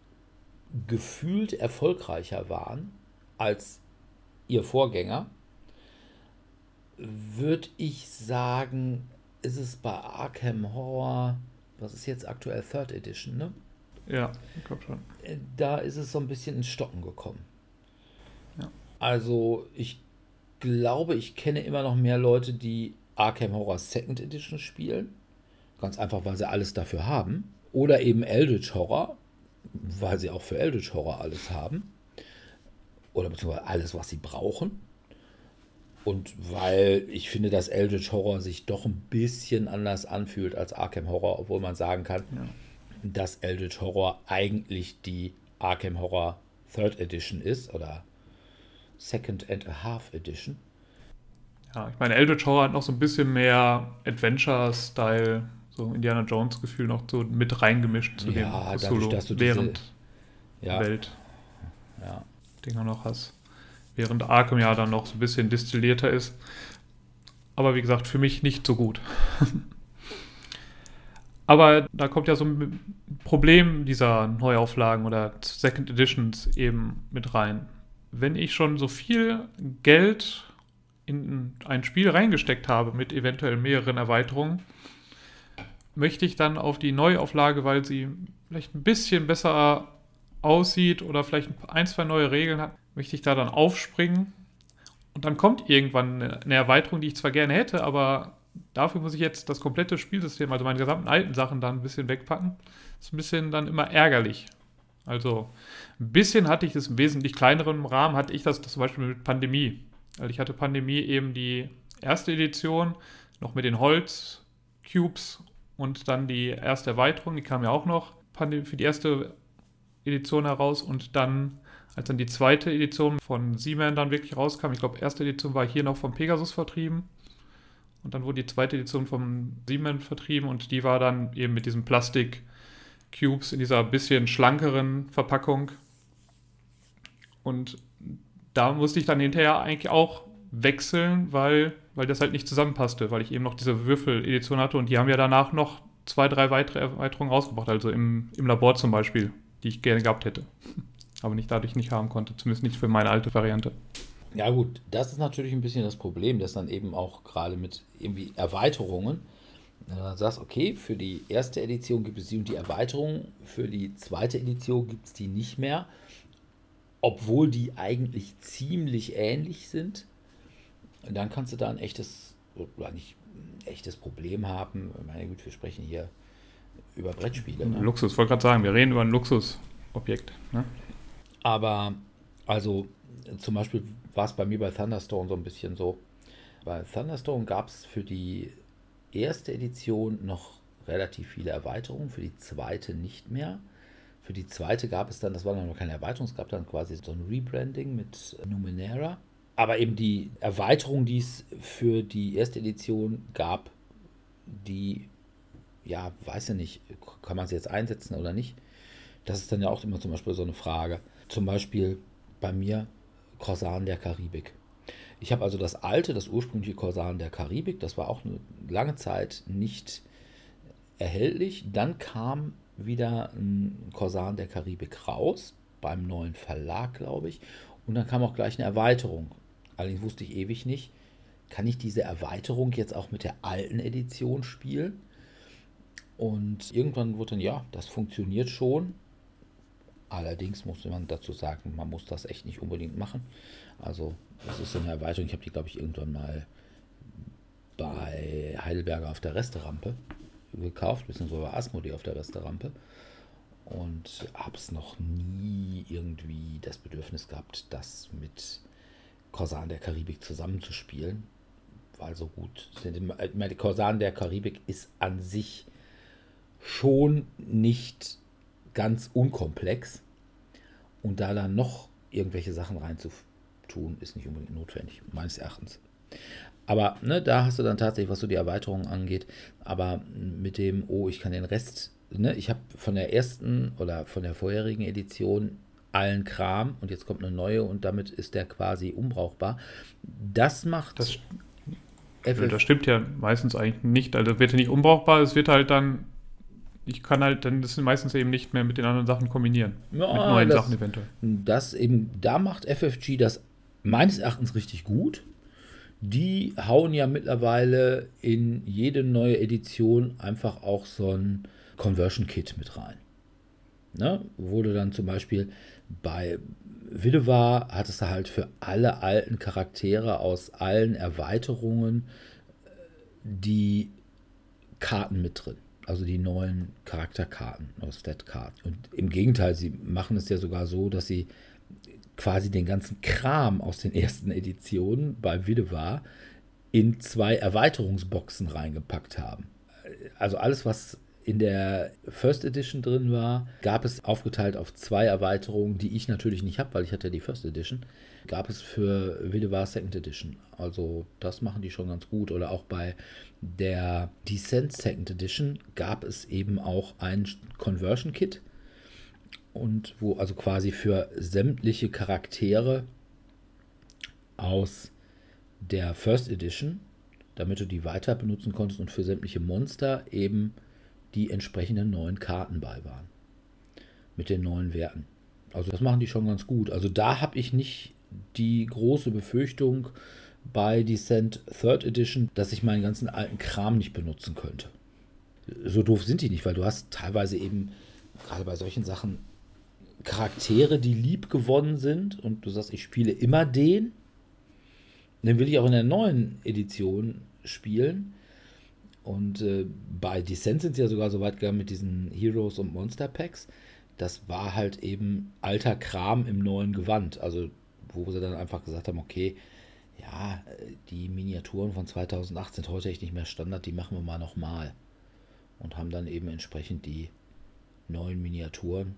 gefühlt erfolgreicher waren als ihr Vorgänger, würde ich sagen, ist es bei Arkham Horror, was ist jetzt aktuell Third Edition, ne? Ja, ich glaube schon. Äh, da ist es so ein bisschen ins Stocken gekommen. Ja. Also ich glaube, ich kenne immer noch mehr Leute, die Arkham Horror Second Edition spielen. Ganz einfach, weil sie alles dafür haben. Oder eben Eldritch Horror, weil sie auch für Eldritch Horror alles haben. Oder beziehungsweise alles, was sie brauchen. Und weil ich finde, dass Eldritch Horror sich doch ein bisschen anders anfühlt als Arkham Horror, obwohl man sagen kann, ja. dass Eldritch Horror eigentlich die Arkham Horror Third Edition ist oder Second and a Half Edition. Ja, ich meine, Eldritch Horror hat noch so ein bisschen mehr Adventure-Style, so Indiana Jones-Gefühl noch so mit reingemischt zu ja, dem Cthulhu dass du während ja. Welt ja. Dinger noch hast. Während Arkham ja dann noch so ein bisschen distillierter ist. Aber wie gesagt, für mich nicht so gut. Aber da kommt ja so ein Problem dieser Neuauflagen oder Second Editions eben mit rein. Wenn ich schon so viel Geld in ein Spiel reingesteckt habe mit eventuell mehreren Erweiterungen, möchte ich dann auf die Neuauflage, weil sie vielleicht ein bisschen besser aussieht oder vielleicht ein, zwei neue Regeln hat, möchte ich da dann aufspringen. Und dann kommt irgendwann eine Erweiterung, die ich zwar gerne hätte, aber dafür muss ich jetzt das komplette Spielsystem, also meine gesamten alten Sachen dann ein bisschen wegpacken. Das ist ein bisschen dann immer ärgerlich. Also ein bisschen hatte ich das im wesentlich kleineren Rahmen, hatte ich das zum Beispiel mit Pandemie. Also ich hatte Pandemie eben die erste Edition, noch mit den Holz-Cubes und dann die erste Erweiterung, die kam ja auch noch für die erste Edition heraus. Und dann, als dann die zweite Edition von Seaman dann wirklich rauskam, ich glaube, erste Edition war hier noch von Pegasus vertrieben. Und dann wurde die zweite Edition von Seaman vertrieben. Und die war dann eben mit diesem Plastik-Cubes in dieser bisschen schlankeren Verpackung. Und da musste ich dann hinterher eigentlich auch wechseln, weil, weil das halt nicht zusammenpasste, weil ich eben noch diese Würfel-Edition hatte und die haben ja danach noch zwei, drei weitere Erweiterungen rausgebracht, also im, im Labor zum Beispiel, die ich gerne gehabt hätte. Aber nicht dadurch nicht haben konnte, zumindest nicht für meine alte Variante. Ja, gut, das ist natürlich ein bisschen das Problem, dass dann eben auch gerade mit irgendwie Erweiterungen, wenn du dann sagst, okay, für die erste Edition gibt es die und die Erweiterung, für die zweite Edition gibt es die nicht mehr obwohl die eigentlich ziemlich ähnlich sind, dann kannst du da ein echtes, oder nicht ein echtes Problem haben. Meine Güte, wir sprechen hier über Brettspiele. Ne? Luxus, ich wollte gerade sagen, wir reden über ein Luxusobjekt. Ne? Aber, also zum Beispiel war es bei mir bei Thunderstone so ein bisschen so. Bei Thunderstone gab es für die erste Edition noch relativ viele Erweiterungen, für die zweite nicht mehr. Für die zweite gab es dann, das war dann noch keine Erweiterung, es gab dann quasi so ein Rebranding mit Numenera. Aber eben die Erweiterung, die es für die erste Edition gab, die, ja, weiß ja nicht, kann man sie jetzt einsetzen oder nicht? Das ist dann ja auch immer zum Beispiel so eine Frage. Zum Beispiel bei mir Korsan der Karibik. Ich habe also das alte, das ursprüngliche Korsan der Karibik, das war auch eine lange Zeit nicht erhältlich. Dann kam wieder ein Korsan der Karibik raus, beim neuen Verlag, glaube ich. Und dann kam auch gleich eine Erweiterung. Allerdings wusste ich ewig nicht, kann ich diese Erweiterung jetzt auch mit der alten Edition spielen? Und irgendwann wurde dann, ja, das funktioniert schon. Allerdings musste man dazu sagen, man muss das echt nicht unbedingt machen. Also, das ist eine Erweiterung. Ich habe die, glaube ich, irgendwann mal bei Heidelberger auf der Resterampe gekauft, beziehungsweise war Asmodee auf der Resterampe. Und habe es noch nie irgendwie das Bedürfnis gehabt, das mit Korsan der Karibik zusammenzuspielen. Weil so gut. Meine Korsan der Karibik ist an sich schon nicht ganz unkomplex. Und da dann noch irgendwelche Sachen reinzutun, ist nicht unbedingt notwendig, meines Erachtens. Aber ne, da hast du dann tatsächlich, was so die Erweiterungen angeht, aber mit dem, oh, ich kann den Rest, ne, ich habe von der ersten oder von der vorherigen Edition allen Kram und jetzt kommt eine neue und damit ist der quasi unbrauchbar. Das macht. Das, FF das stimmt ja meistens eigentlich nicht. Also wird ja nicht unbrauchbar, es wird halt dann. Ich kann halt dann das meistens eben nicht mehr mit den anderen Sachen kombinieren. Ja, mit neuen das, Sachen eventuell. Das eben, da macht FFG das meines Erachtens richtig gut die hauen ja mittlerweile in jede neue Edition einfach auch so ein Conversion Kit mit rein. Ne? Wo du dann zum Beispiel Bei Widewa hattest du halt für alle alten Charaktere aus allen Erweiterungen äh, die Karten mit drin. Also die neuen Charakterkarten oder Stat-Karten. Und im Gegenteil, sie machen es ja sogar so, dass sie quasi den ganzen Kram aus den ersten Editionen bei Widewa in zwei Erweiterungsboxen reingepackt haben. Also alles, was in der First Edition drin war, gab es aufgeteilt auf zwei Erweiterungen, die ich natürlich nicht habe, weil ich hatte ja die First Edition, gab es für Widewa Second Edition. Also das machen die schon ganz gut. Oder auch bei der Descent Second Edition gab es eben auch ein Conversion Kit und wo also quasi für sämtliche Charaktere aus der First Edition, damit du die weiter benutzen konntest und für sämtliche Monster eben die entsprechenden neuen Karten bei waren. Mit den neuen Werten. Also das machen die schon ganz gut. Also da habe ich nicht die große Befürchtung bei Descent Third Edition, dass ich meinen ganzen alten Kram nicht benutzen könnte. So doof sind die nicht, weil du hast teilweise eben gerade bei solchen Sachen Charaktere, die lieb gewonnen sind und du sagst, ich spiele immer den. Den will ich auch in der neuen Edition spielen. Und äh, bei Descent sind sie ja sogar so weit gegangen mit diesen Heroes und Monster Packs. Das war halt eben alter Kram im neuen Gewand. Also, wo sie dann einfach gesagt haben, okay, ja, die Miniaturen von 2008 sind heute echt nicht mehr Standard, die machen wir mal nochmal. Und haben dann eben entsprechend die neuen Miniaturen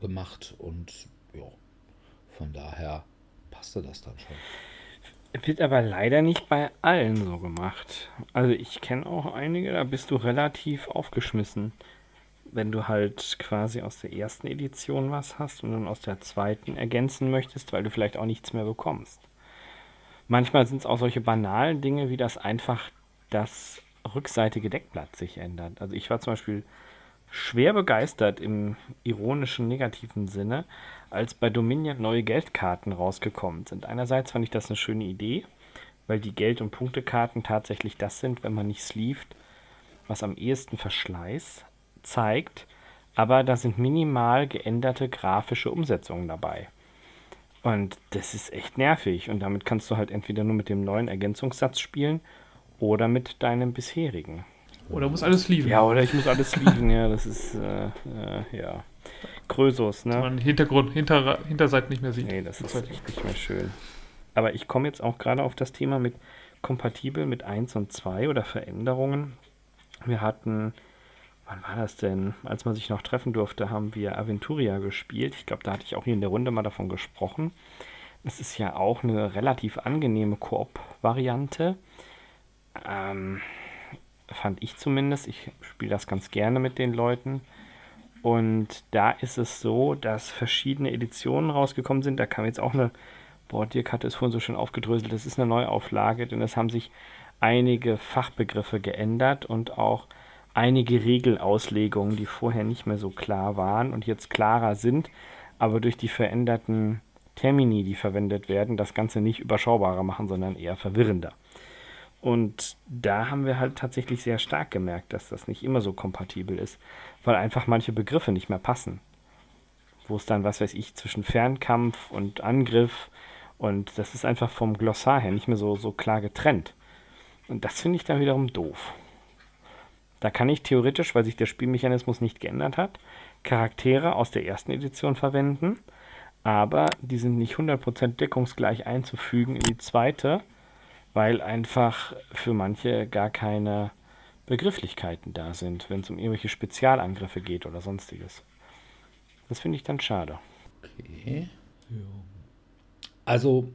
gemacht und ja, von daher passte das dann schon. Wird aber leider nicht bei allen so gemacht. Also ich kenne auch einige, da bist du relativ aufgeschmissen, wenn du halt quasi aus der ersten Edition was hast und dann aus der zweiten ergänzen möchtest, weil du vielleicht auch nichts mehr bekommst. Manchmal sind es auch solche banalen Dinge, wie das einfach das rückseitige Deckblatt sich ändert. Also ich war zum Beispiel schwer begeistert im ironischen negativen Sinne, als bei Dominion neue Geldkarten rausgekommen sind. Einerseits fand ich das eine schöne Idee, weil die Geld- und Punktekarten tatsächlich das sind, wenn man nicht sleeved, was am ehesten Verschleiß zeigt, aber da sind minimal geänderte grafische Umsetzungen dabei. Und das ist echt nervig und damit kannst du halt entweder nur mit dem neuen Ergänzungssatz spielen oder mit deinem bisherigen. Oder muss alles lieben. Ja, oder ich muss alles lieben, ja, das ist, äh, äh, ja. Krösus, ne? Man Hintergrund, Hinter, Hinterseite nicht mehr sieht. Nee, das ist echt nicht mehr schön. Aber ich komme jetzt auch gerade auf das Thema mit kompatibel mit 1 und 2 oder Veränderungen. Wir hatten, wann war das denn? Als man sich noch treffen durfte, haben wir Aventuria gespielt. Ich glaube, da hatte ich auch hier in der Runde mal davon gesprochen. Es ist ja auch eine relativ angenehme Koop-Variante. Ähm, fand ich zumindest. Ich spiele das ganz gerne mit den Leuten. Und da ist es so, dass verschiedene Editionen rausgekommen sind. Da kam jetzt auch eine, boah, Dirk hatte es vorhin so schön aufgedröselt, das ist eine Neuauflage, denn es haben sich einige Fachbegriffe geändert und auch einige Regelauslegungen, die vorher nicht mehr so klar waren und jetzt klarer sind, aber durch die veränderten Termini, die verwendet werden, das Ganze nicht überschaubarer machen, sondern eher verwirrender. Und da haben wir halt tatsächlich sehr stark gemerkt, dass das nicht immer so kompatibel ist, weil einfach manche Begriffe nicht mehr passen. Wo es dann, was weiß ich, zwischen Fernkampf und Angriff und das ist einfach vom Glossar her nicht mehr so, so klar getrennt. Und das finde ich dann wiederum doof. Da kann ich theoretisch, weil sich der Spielmechanismus nicht geändert hat, Charaktere aus der ersten Edition verwenden, aber die sind nicht 100% deckungsgleich einzufügen in die zweite, weil einfach für manche gar keine Begrifflichkeiten da sind, wenn es um irgendwelche Spezialangriffe geht oder sonstiges. Das finde ich dann schade. Okay. Also,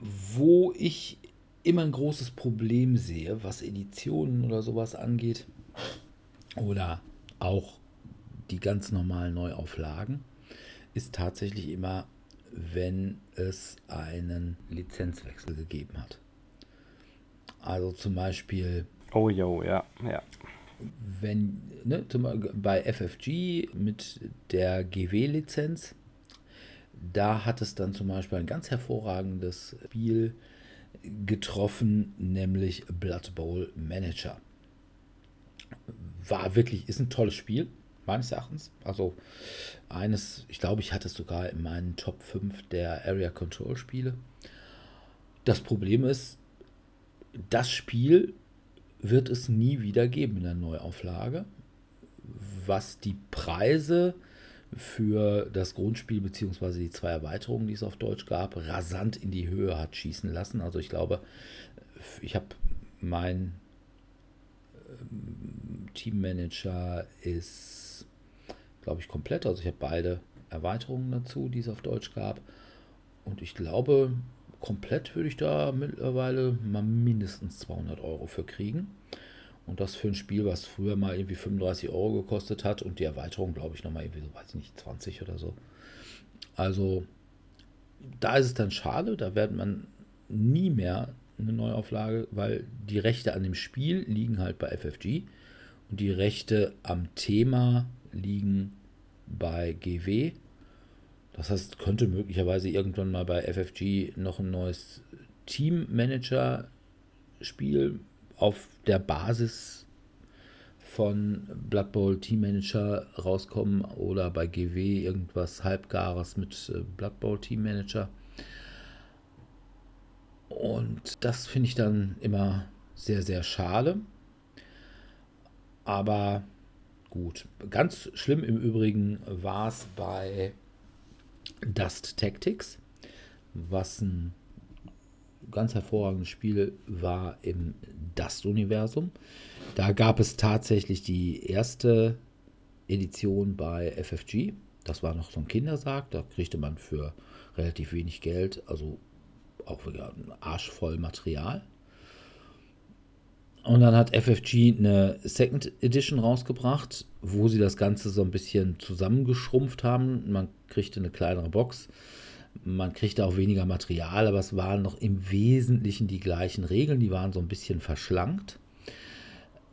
wo ich immer ein großes Problem sehe, was Editionen oder sowas angeht, oder auch die ganz normalen Neuauflagen, ist tatsächlich immer, wenn es einen Lizenzwechsel gegeben hat. Also zum Beispiel. Oh jo, ja, ja. Wenn, ne, bei FFG mit der GW-Lizenz, da hat es dann zum Beispiel ein ganz hervorragendes Spiel getroffen, nämlich Blood Bowl Manager. War wirklich, ist ein tolles Spiel, meines Erachtens. Also eines, ich glaube, ich hatte es sogar in meinen Top 5 der Area Control Spiele. Das Problem ist, das Spiel wird es nie wieder geben in der Neuauflage, was die Preise für das Grundspiel bzw. die zwei Erweiterungen, die es auf Deutsch gab, rasant in die Höhe hat schießen lassen. Also ich glaube, ich habe mein ähm, Teammanager ist, glaube ich, komplett. Also ich habe beide Erweiterungen dazu, die es auf Deutsch gab. Und ich glaube, komplett würde ich da mittlerweile mal mindestens 200 Euro für kriegen. Und das für ein Spiel, was früher mal irgendwie 35 Euro gekostet hat und die Erweiterung, glaube ich, nochmal irgendwie so, weiß ich nicht, 20 oder so. Also da ist es dann schade, da wird man nie mehr eine Neuauflage, weil die Rechte an dem Spiel liegen halt bei FFG und die Rechte am Thema liegen bei GW. Das heißt, könnte möglicherweise irgendwann mal bei FFG noch ein neues Team-Manager-Spiel auf der Basis von Blood Bowl Team Manager rauskommen oder bei GW irgendwas Halbgares mit äh, Blood Bowl Team Manager. Und das finde ich dann immer sehr, sehr schade. Aber gut. Ganz schlimm im Übrigen war es bei Dust Tactics, was ein ganz hervorragendes Spiel war im Dust-Universum. Da gab es tatsächlich die erste Edition bei FFG. Das war noch so ein Kindersarg. Da kriegte man für relativ wenig Geld, also auch wieder ein Arsch voll Material. Und dann hat FFG eine Second Edition rausgebracht, wo sie das Ganze so ein bisschen zusammengeschrumpft haben. Man kriegte eine kleinere Box man kriegte auch weniger Material, aber es waren noch im Wesentlichen die gleichen Regeln, die waren so ein bisschen verschlankt.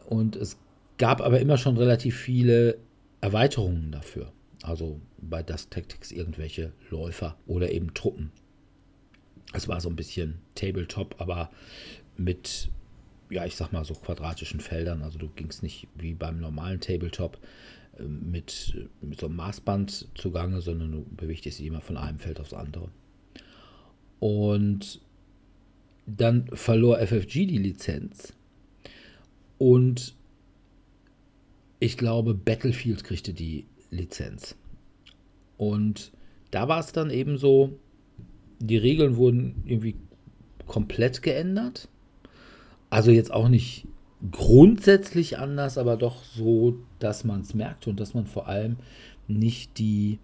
Und es gab aber immer schon relativ viele Erweiterungen dafür. Also bei Das Tactics irgendwelche Läufer oder eben Truppen. Es war so ein bisschen Tabletop, aber mit, ja, ich sag mal so quadratischen Feldern. Also du gingst nicht wie beim normalen Tabletop mit, mit so einem Maßband zugange, sondern du bewegst dich immer von einem Feld aufs andere. Und dann verlor FFG die Lizenz und ich glaube, Battlefield kriegte die Lizenz. Und da war es dann eben so, die Regeln wurden irgendwie komplett geändert. Also jetzt auch nicht grundsätzlich anders, aber doch so, dass man es merkt und dass man vor allem nicht die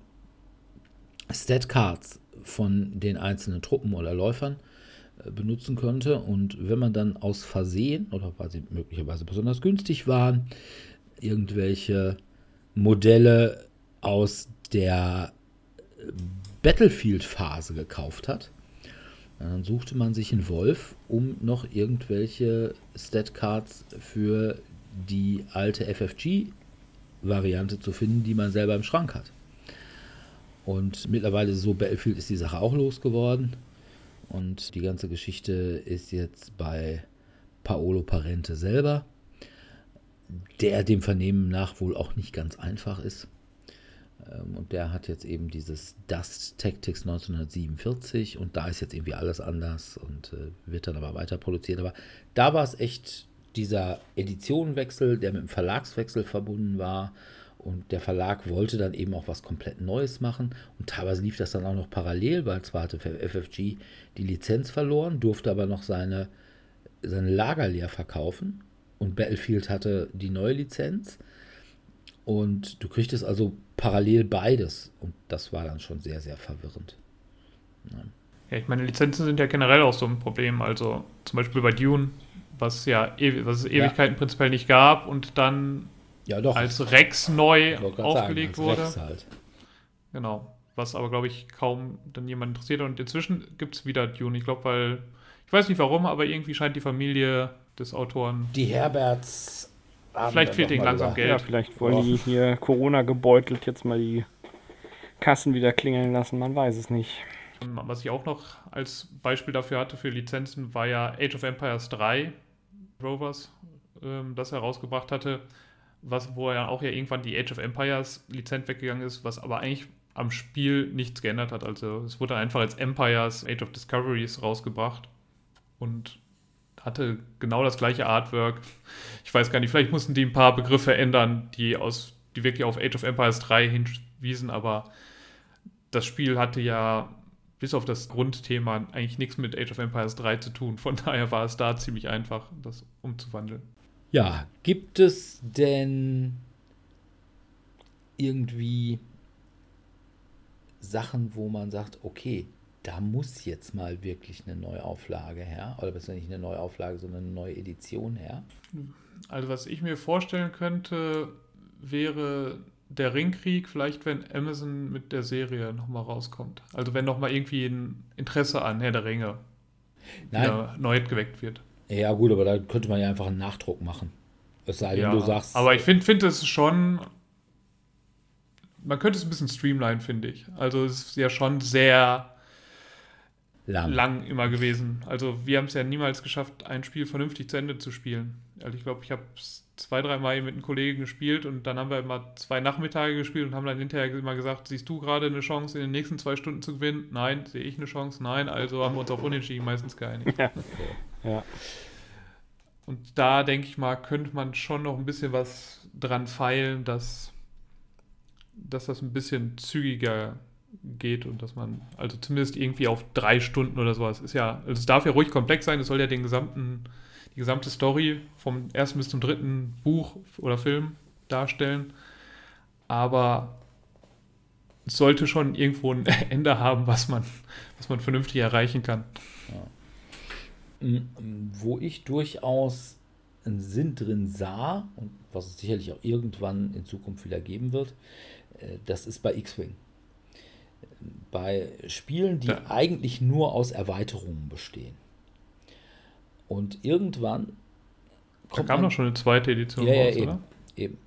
Stat-Cards von den einzelnen Truppen oder Läufern äh, benutzen könnte. Und wenn man dann aus Versehen oder weil sie möglicherweise besonders günstig waren, irgendwelche Modelle aus der Battlefield-Phase gekauft hat, dann suchte man sich einen Wolf, um noch irgendwelche Stat-Cards für die alte FFG-Variante zu finden, die man selber im Schrank hat. Und mittlerweile so Battlefield ist die Sache auch losgeworden. Und die ganze Geschichte ist jetzt bei Paolo Parente selber, der dem Vernehmen nach wohl auch nicht ganz einfach ist. Ähm, und der hat jetzt eben dieses Dust Tactics 1947 und da ist jetzt irgendwie alles anders und äh, wird dann aber weiter produziert. Aber da war es echt dieser Editionenwechsel, der mit dem Verlagswechsel verbunden war. Und der Verlag wollte dann eben auch was komplett Neues machen. Und teilweise lief das dann auch noch parallel, weil zwar hatte FFG die Lizenz verloren, durfte aber noch seine, seine Lager leer verkaufen. Und Battlefield hatte die neue Lizenz. Und du kriegtest also parallel beides. Und das war dann schon sehr, sehr verwirrend. Ja. ja, ich meine, Lizenzen sind ja generell auch so ein Problem. Also zum Beispiel bei Dune, was ja was es Ewigkeiten ja. prinzipiell nicht gab und dann ja, als Rex neu aufgelegt sagen, wurde. Halt. Genau. Was aber, glaube ich, kaum dann jemand interessiert. Und inzwischen gibt es wieder Dune. Ich glaube, weil, ich weiß nicht warum, aber irgendwie scheint die Familie des Autoren. Die Herberts Vielleicht fehlt ihnen langsam gesagt. Geld. Ja, vielleicht wollen oh. die hier Corona gebeutelt jetzt mal die Kassen wieder klingeln lassen, man weiß es nicht. Was ich auch noch als Beispiel dafür hatte für Lizenzen, war ja Age of Empires 3 Rovers, ähm, das herausgebracht hatte, was, wo ja auch ja irgendwann die Age of Empires Lizenz weggegangen ist, was aber eigentlich am Spiel nichts geändert hat. Also es wurde einfach als Empires Age of Discoveries rausgebracht und hatte genau das gleiche Artwork. Ich weiß gar nicht, vielleicht mussten die ein paar Begriffe ändern, die aus, die wirklich auf Age of Empires 3 hinwiesen, aber das Spiel hatte ja bis auf das Grundthema eigentlich nichts mit Age of Empires 3 zu tun. Von daher war es da ziemlich einfach, das umzuwandeln. Ja, gibt es denn irgendwie Sachen, wo man sagt, okay, da muss jetzt mal wirklich eine Neuauflage her. Oder besser nicht eine Neuauflage, sondern eine neue Edition her. Also was ich mir vorstellen könnte, wäre der Ringkrieg, vielleicht wenn Amazon mit der Serie nochmal rauskommt. Also wenn nochmal irgendwie ein Interesse an Herr der Ringe neu geweckt wird. Ja gut, aber da könnte man ja einfach einen Nachdruck machen. Es sei denn, Ja, du sagst... aber ich finde find es schon, man könnte es ein bisschen streamline, finde ich. Also es ist ja schon sehr lang. lang immer gewesen. Also wir haben es ja niemals geschafft, ein Spiel vernünftig zu Ende zu spielen. Also ich glaube, ich habe es zwei, drei Mal mit einem Kollegen gespielt und dann haben wir immer zwei Nachmittage gespielt und haben dann hinterher immer gesagt, siehst du gerade eine Chance, in den nächsten zwei Stunden zu gewinnen? Nein. Sehe ich eine Chance? Nein. Also haben wir uns auf Unentschieden meistens geeinigt. Ja. Ja. Und da denke ich mal, könnte man schon noch ein bisschen was dran feilen, dass, dass das ein bisschen zügiger geht und dass man, also zumindest irgendwie auf drei Stunden oder sowas ist ja, also es darf ja ruhig komplex sein, es soll ja den gesamten, die gesamte Story vom ersten bis zum dritten Buch oder Film darstellen. Aber es sollte schon irgendwo ein Ende haben, was man, was man vernünftig erreichen kann. M- Wo ich durchaus einen Sinn drin sah und was es sicherlich auch irgendwann in Zukunft wieder geben wird, äh, das ist bei X-Wing. Bei Spielen, die Ja. eigentlich nur aus Erweiterungen bestehen. Und irgendwann Da kam man- doch schon eine zweite Edition ja, ja, raus, eben, oder? eben.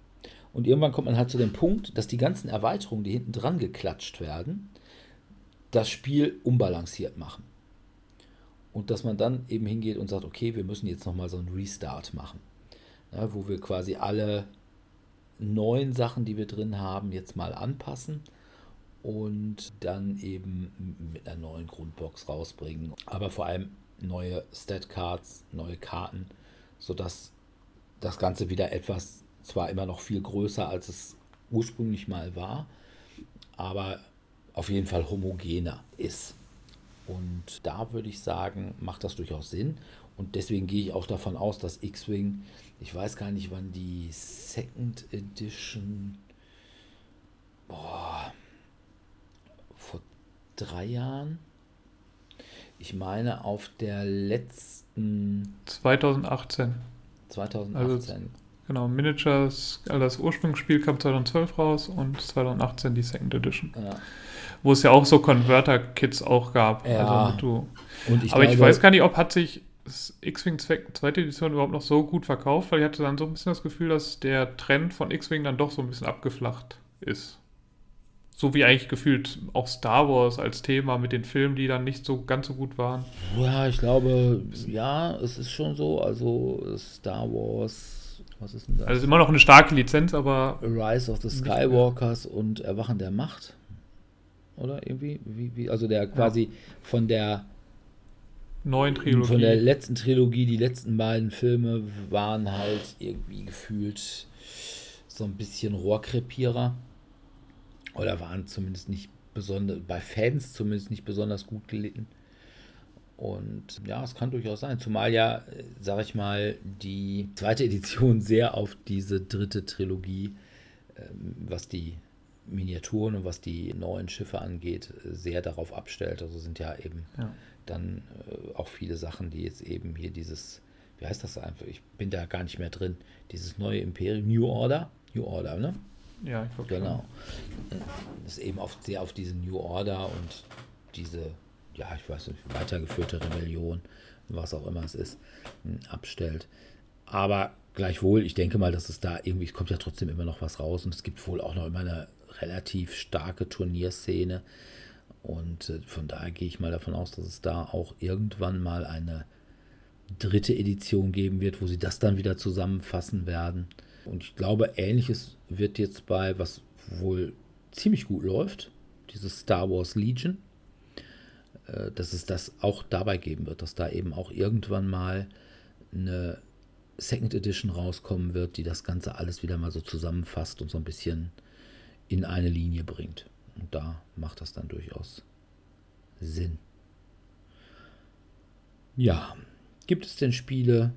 Und irgendwann kommt man halt zu dem Punkt, dass die ganzen Erweiterungen, die hinten dran geklatscht werden, das Spiel unbalanciert machen. Und dass man dann eben hingeht und sagt, okay, wir müssen jetzt nochmal so einen Restart machen. Ja, wo wir quasi alle neuen Sachen, die wir drin haben, jetzt mal anpassen und dann eben mit einer neuen Grundbox rausbringen. Aber vor allem neue Stat-Cards, neue Karten, sodass das Ganze wieder etwas, zwar immer noch viel größer, als es ursprünglich mal war, aber auf jeden Fall homogener ist. Und da würde ich sagen, macht das durchaus Sinn. Und deswegen gehe ich auch davon aus, dass X-Wing, ich weiß gar nicht, wann die Second Edition, boah, drei Jahren, ich meine auf der letzten 2018. 2018, Genau, Miniatures, also das Ursprungsspiel kam 2012 raus und 2018 die Second Edition. ja. Wo es ja auch so Converter-Kits auch gab. Ja. Also mit du. Und ich Aber ich glaube- weiß gar nicht, ob hat sich X-Wing zwe- zweite Edition überhaupt noch so gut verkauft, weil ich hatte dann so ein bisschen das Gefühl, dass der Trend von X-Wing dann doch so ein bisschen abgeflacht ist. So wie eigentlich gefühlt auch Star Wars als Thema mit den Filmen, die dann nicht so ganz so gut waren. Ja, ich glaube, ja, es ist schon so. Also Star Wars, was ist denn das? Also immer noch eine starke Lizenz, aber Rise of the. Skywalkers und Erwachen der Macht. Oder irgendwie? Wie, wie, also der quasi von der neuen Trilogie. von der letzten Trilogie, die letzten beiden Filme waren halt irgendwie gefühlt so ein bisschen Rohrkrepierer. Oder waren zumindest nicht besonders, bei Fans zumindest nicht besonders gut gelitten. Und ja, es kann durchaus sein. Zumal ja, sag ich mal, die zweite Edition sehr auf diese dritte Trilogie, ähm, was die Miniaturen und was die neuen Schiffe angeht, sehr darauf abstellt. Also sind ja eben Ja. dann äh, auch viele Sachen, die jetzt eben hier dieses, wie heißt das einfach? Ich bin da gar nicht mehr drin. Dieses neue Imperium, New Order? New Order, ne? Ja, ich glaube Genau. Das ist eben oft sehr auf diese New Order und diese, ja, ich weiß nicht, weitergeführte Rebellion, was auch immer es ist, m, abstellt. Aber gleichwohl, ich denke mal, dass es da irgendwie, es kommt ja trotzdem immer noch was raus und es gibt wohl auch noch immer eine relativ starke Turnierszene. Und äh, von daher gehe ich mal davon aus, dass es da auch irgendwann mal eine dritte Edition geben wird, wo sie das dann wieder zusammenfassen werden. Und ich glaube, ähnliches wird jetzt bei, was wohl ziemlich gut läuft, dieses Star Wars Legion, äh, dass es das auch dabei geben wird, dass da eben auch irgendwann mal eine Second Edition rauskommen wird, die das Ganze alles wieder mal so zusammenfasst und so ein bisschen in eine Linie bringt. Und da macht das dann durchaus Sinn. Ja, gibt es denn Spiele,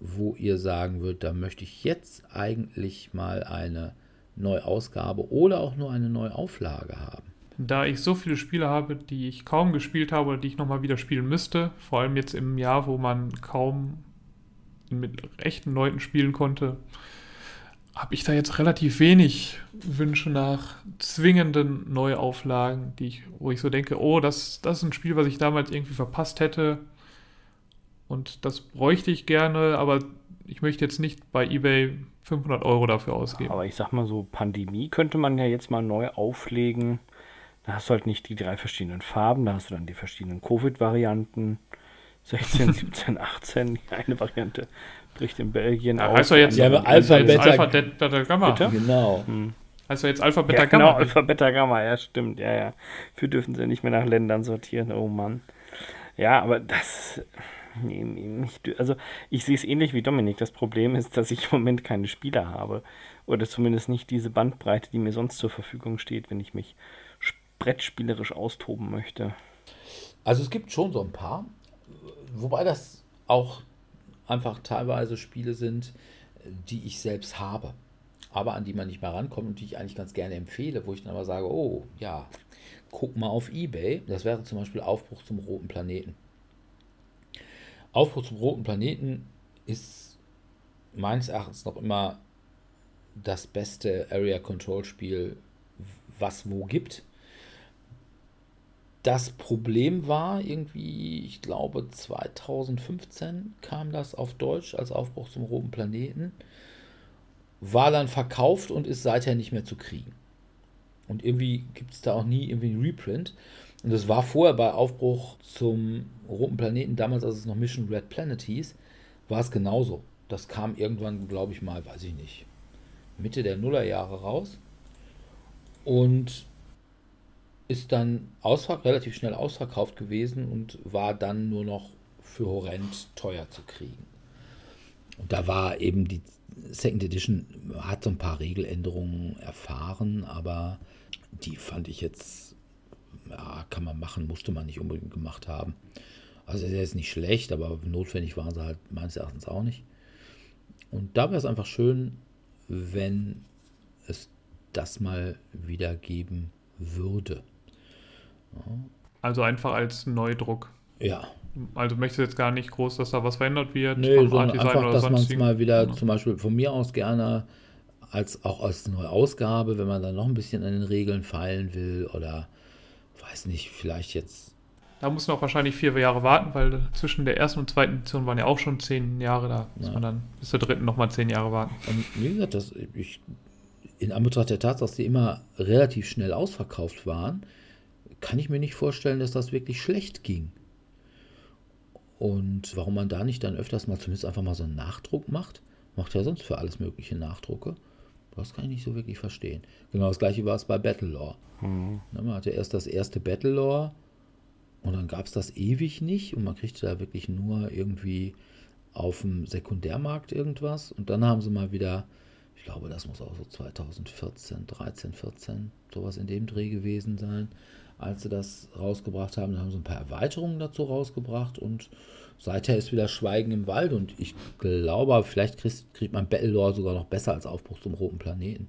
wo ihr sagen würdet, da möchte ich jetzt eigentlich mal eine Neuausgabe oder auch nur eine Neuauflage haben? Da ich so viele Spiele habe, die ich kaum gespielt habe oder die ich nochmal wieder spielen müsste, vor allem jetzt im Jahr, wo man kaum mit echten Leuten spielen konnte, habe ich da jetzt relativ wenig Wünsche nach zwingenden Neuauflagen, die ich, wo ich so denke, oh, das, das ist ein Spiel, was ich damals irgendwie verpasst hätte. Und das bräuchte ich gerne, aber ich möchte jetzt nicht bei eBay 500 Euro dafür ausgeben. Aber ich sag mal so, Pandemie könnte man ja jetzt mal neu auflegen. Da hast du halt nicht die drei verschiedenen Farben, da hast du dann die verschiedenen Covid-Varianten. 16, 17, 18, die eine Variante bricht in Belgien ja, aus. Heißt doch jetzt, Ja, Alpha, Beta- Alpha, De- Beta, Gamma. Bitte? Genau. Hm. Heißt doch jetzt Alpha, Beta, Ja, genau, Gamma. Alpha, Beta, Gamma, ja, stimmt, ja, ja. Wir dürfen sie nicht mehr nach Ländern sortieren, oh Mann. Ja, aber das. Also, ich sehe es ähnlich wie Dominik. Das Problem ist, dass ich im Moment keine Spieler habe. Oder zumindest nicht diese Bandbreite, die mir sonst zur Verfügung steht, wenn ich mich brettspielerisch austoben möchte. Also es gibt schon so ein paar, wobei das auch einfach teilweise Spiele sind, die ich selbst habe, aber an die man nicht mehr rankommt und die ich eigentlich ganz gerne empfehle, wo ich dann aber sage, oh ja, guck mal auf eBay. Das wäre zum Beispiel Aufbruch zum roten Planeten. Aufbruch zum roten Planeten ist meines Erachtens noch immer das beste Area Control Spiel, was wo gibt. Das Problem war irgendwie, ich glaube 2015 kam das auf Deutsch als Aufbruch zum roten Planeten, war dann verkauft und ist seither nicht mehr zu kriegen. Und irgendwie gibt es da auch nie irgendwie einen Reprint. Und das war vorher bei Aufbruch zum roten Planeten, damals als es noch Mission Red Planet hieß, war es genauso. Das kam irgendwann, glaube ich mal, weiß ich nicht, Mitte der Nullerjahre raus. Und ist dann relativ schnell ausverkauft gewesen und war dann nur noch für horrend teuer zu kriegen. Und da war eben die Second Edition, hat so ein paar Regeländerungen erfahren, aber die fand ich jetzt, ja, kann man machen, musste man nicht unbedingt gemacht haben. Also ist nicht schlecht, aber notwendig waren sie halt meines Erachtens auch nicht. Und da wäre es einfach schön, wenn es das mal wieder geben würde. Also einfach als Neudruck. Ja, Also möchtest du jetzt gar nicht groß, dass da was verändert wird nee, sondern einfach, dass man es mal wieder Ja. zum Beispiel von mir aus gerne als auch als neue Ausgabe, wenn man dann noch ein bisschen an den Regeln feilen will oder weiß nicht, vielleicht jetzt Da muss man auch wahrscheinlich vier Jahre warten, weil zwischen der ersten und zweiten Edition waren ja auch schon zehn Jahre. Da muss Ja. man dann bis zur dritten nochmal zehn Jahre warten. Und wie gesagt, das, ich, in Anbetracht der Tatsache, dass die immer relativ schnell ausverkauft waren, kann ich mir nicht vorstellen, dass das wirklich schlecht ging. Und warum man da nicht dann öfters mal zumindest einfach mal so einen Nachdruck macht, macht ja sonst für alles mögliche Nachdrucke. Das kann ich nicht so wirklich verstehen. Genau das gleiche war es bei Battlelore. Hm. Ne, Man hatte erst das erste Battlelore und dann gab es das ewig nicht und man kriegte da wirklich nur irgendwie auf dem Sekundärmarkt irgendwas und dann haben sie mal wieder, ich glaube, das muss auch so 2014, 13, 14, sowas in dem Dreh gewesen sein, als sie das rausgebracht haben. Dann haben sie ein paar Erweiterungen dazu rausgebracht und seither ist wieder Schweigen im Wald und ich glaube, vielleicht kriegt, kriegt man Battlelore sogar noch besser als Aufbruch zum roten Planeten.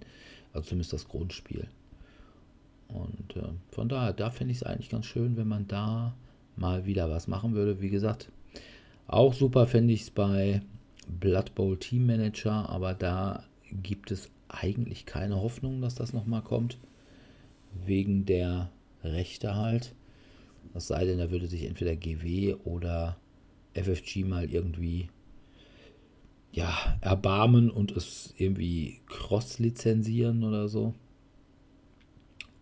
Also zumindest das Grundspiel. Und äh, von daher, da finde ich es eigentlich ganz schön, wenn man da mal wieder was machen würde. Wie gesagt, auch super fände ich es bei Blood Bowl Team Manager, aber da gibt es eigentlich keine Hoffnung, dass das nochmal kommt. Wegen der Rechte halt. Es sei denn, da würde sich entweder GW oder FFG mal irgendwie ja, erbarmen und es irgendwie cross-lizenzieren oder so.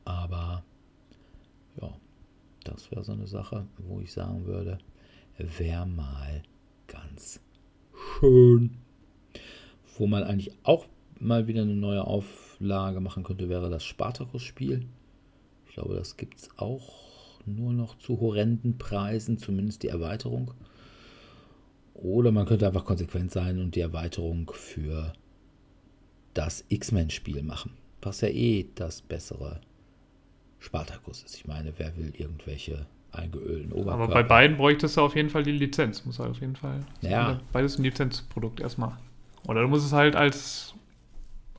Aber ja, das wäre so eine Sache, wo ich sagen würde, wäre mal ganz schön. wo man eigentlich auch mal wieder eine neue Auflage machen könnte, wäre das Spartacus-Spiel. Ich glaube, das gibt es auch nur noch zu horrenden Preisen, zumindest die Erweiterung. Oder man könnte einfach konsequent sein und die Erweiterung für das X-Men-Spiel machen, was ja eh das bessere Spartacus ist. Ich meine, wer will irgendwelche eingeölten Oberkörper? Aber bei beiden bräuchtest du auf jeden Fall die Lizenz. Muss halt auf jeden Fall. Ja. Beides ein Lizenzprodukt erstmal. Oder du musst es halt als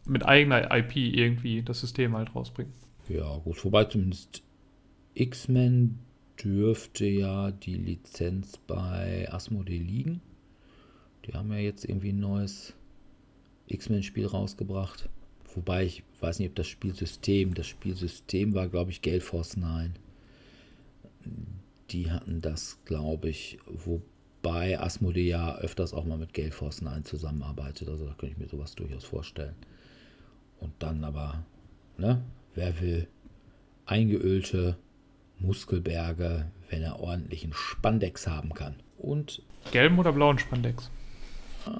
mit eigener IP irgendwie das System halt rausbringen. Ja, gut, wobei zumindest X-Men dürfte ja die Lizenz bei Asmodee liegen. Die haben ja jetzt irgendwie ein neues X-Men-Spiel rausgebracht. Wobei ich weiß nicht, ob das Spielsystem, das Spielsystem war, glaube ich, Gale Force 9. Die hatten das, glaube ich, wobei Asmodee ja öfters auch mal mit Gale Force 9 zusammenarbeitet. Also da könnte ich mir sowas durchaus vorstellen. Und dann aber, ne, wer will eingeölte Muskelberge, wenn er ordentlichen Spandex haben kann. Und Gelben oder blauen Spandex? Äh,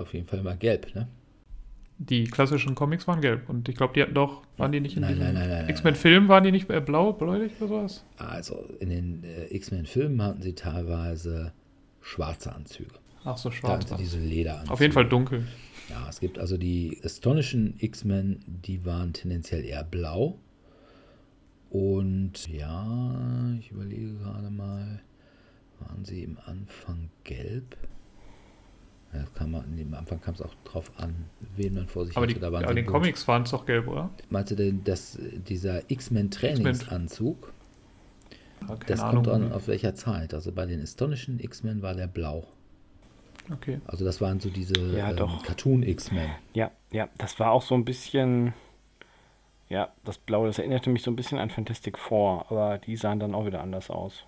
auf jeden Fall mal gelb, ne? Die klassischen Comics waren gelb. Und ich glaube, die hatten doch, waren die nicht in Nein, diesem nein, nein. X-Men-Film, waren die nicht äh, blau, bläulich oder sowas? Also in den äh, X-Men-Filmen hatten sie teilweise schwarze Anzüge. Ach so, Da schwarz. hatten sie diese Lederanzüge. Auf jeden Fall dunkel. Ja, es gibt also die astonischen X-Men, die waren tendenziell eher blau. Und ja, ich überlege gerade mal, waren sie im Anfang gelb? Ja, kann man, am Anfang kam es auch drauf an, wen man vor sich Aber, hatte. die, Da waren aber sie den bunt. Comics waren es doch gelb, oder? Meinst du denn, dass dieser X-Men-Trainingsanzug, Ja, keine das Ahnung. kommt an, auf welcher Zeit? Also bei den astonischen X-Men war der blau. Okay. Also das waren so diese Ja, ähm, doch. Cartoon-X-Men. Ja, ja, das war auch so ein bisschen. Ja, das Blaue, das erinnerte mich so ein bisschen an Fantastic Four, aber die sahen dann auch wieder anders aus.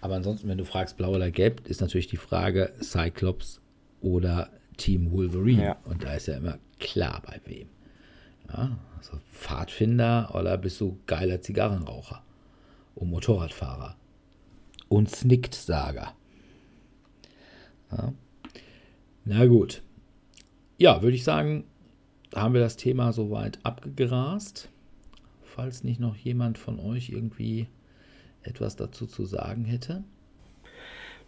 Aber ansonsten, wenn du fragst blau oder gelb, ist natürlich die Frage Cyclops oder Team Wolverine. Ja. Und da ist ja immer klar bei wem. Ja, also Pfadfinder oder bist du geiler Zigarrenraucher und Motorradfahrer und Snicksager. Ja. Na gut. Ja, würde ich sagen, haben wir das Thema soweit abgegrast. Falls nicht noch jemand von euch irgendwie etwas dazu zu sagen hätte.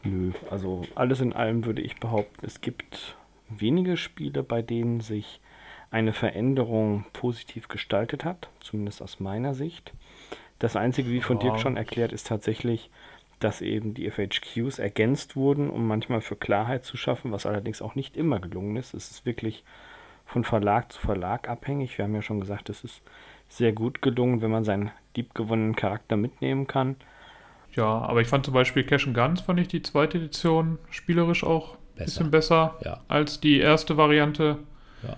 Nö, also alles in allem würde ich behaupten, es gibt wenige Spiele, bei denen sich eine Veränderung positiv gestaltet hat, zumindest aus meiner Sicht. Das Einzige, wie von Ja. Dirk schon erklärt, ist tatsächlich, dass eben die FHQs ergänzt wurden, um manchmal für Klarheit zu schaffen, was allerdings auch nicht immer gelungen ist. Es ist wirklich von Verlag zu Verlag abhängig. Wir haben ja schon gesagt, es ist sehr gut gelungen, wenn man seinen liebgewonnenen Charakter mitnehmen kann. Ja, aber ich fand zum Beispiel Cash and Guns, fand ich die zweite Edition spielerisch auch ein bisschen besser Ja. als die erste Variante. Ja.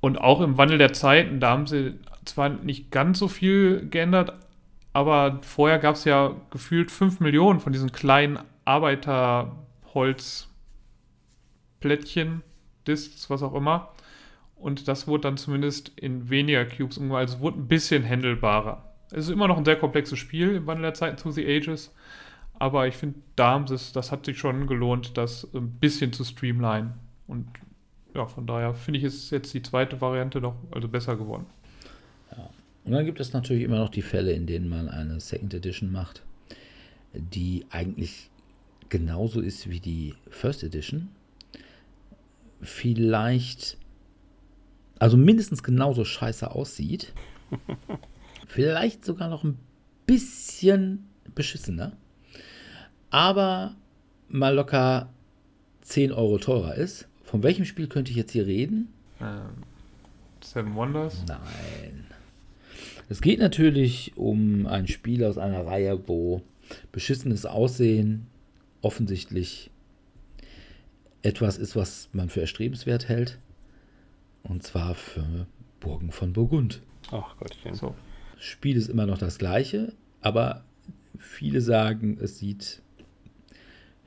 Und auch im Wandel der Zeiten, da haben sie zwar nicht ganz so viel geändert, aber vorher gab es ja gefühlt 5 Millionen von diesen kleinen Arbeiterholzplättchen, Discs, was auch immer. Und das wurde dann zumindest in weniger Cubes umgewandelt, also wurde ein bisschen handelbarer. Es ist immer noch ein sehr komplexes Spiel im Wandel der Zeiten, To the Ages. Aber ich finde, da haben sie es, das hat sich schon gelohnt, das ein bisschen zu streamline. Und ja, von daher finde ich, ist jetzt die zweite Variante noch also besser geworden. Und dann gibt es natürlich immer noch die Fälle, in denen man eine Second Edition macht, die eigentlich genauso ist wie die First Edition. Vielleicht, also mindestens genauso scheiße aussieht. Vielleicht sogar noch ein bisschen beschissener. Aber mal locker 10 Euro teurer ist. Von welchem Spiel könnte ich jetzt hier reden? Ähm, Seven Wonders. Nein. Es geht natürlich um ein Spiel aus einer Reihe, wo beschissenes Aussehen offensichtlich etwas ist, was man für erstrebenswert hält. Und zwar für Burgen von Burgund. Ach Gottchen. So. Spiel ist immer noch das gleiche, aber viele sagen, es sieht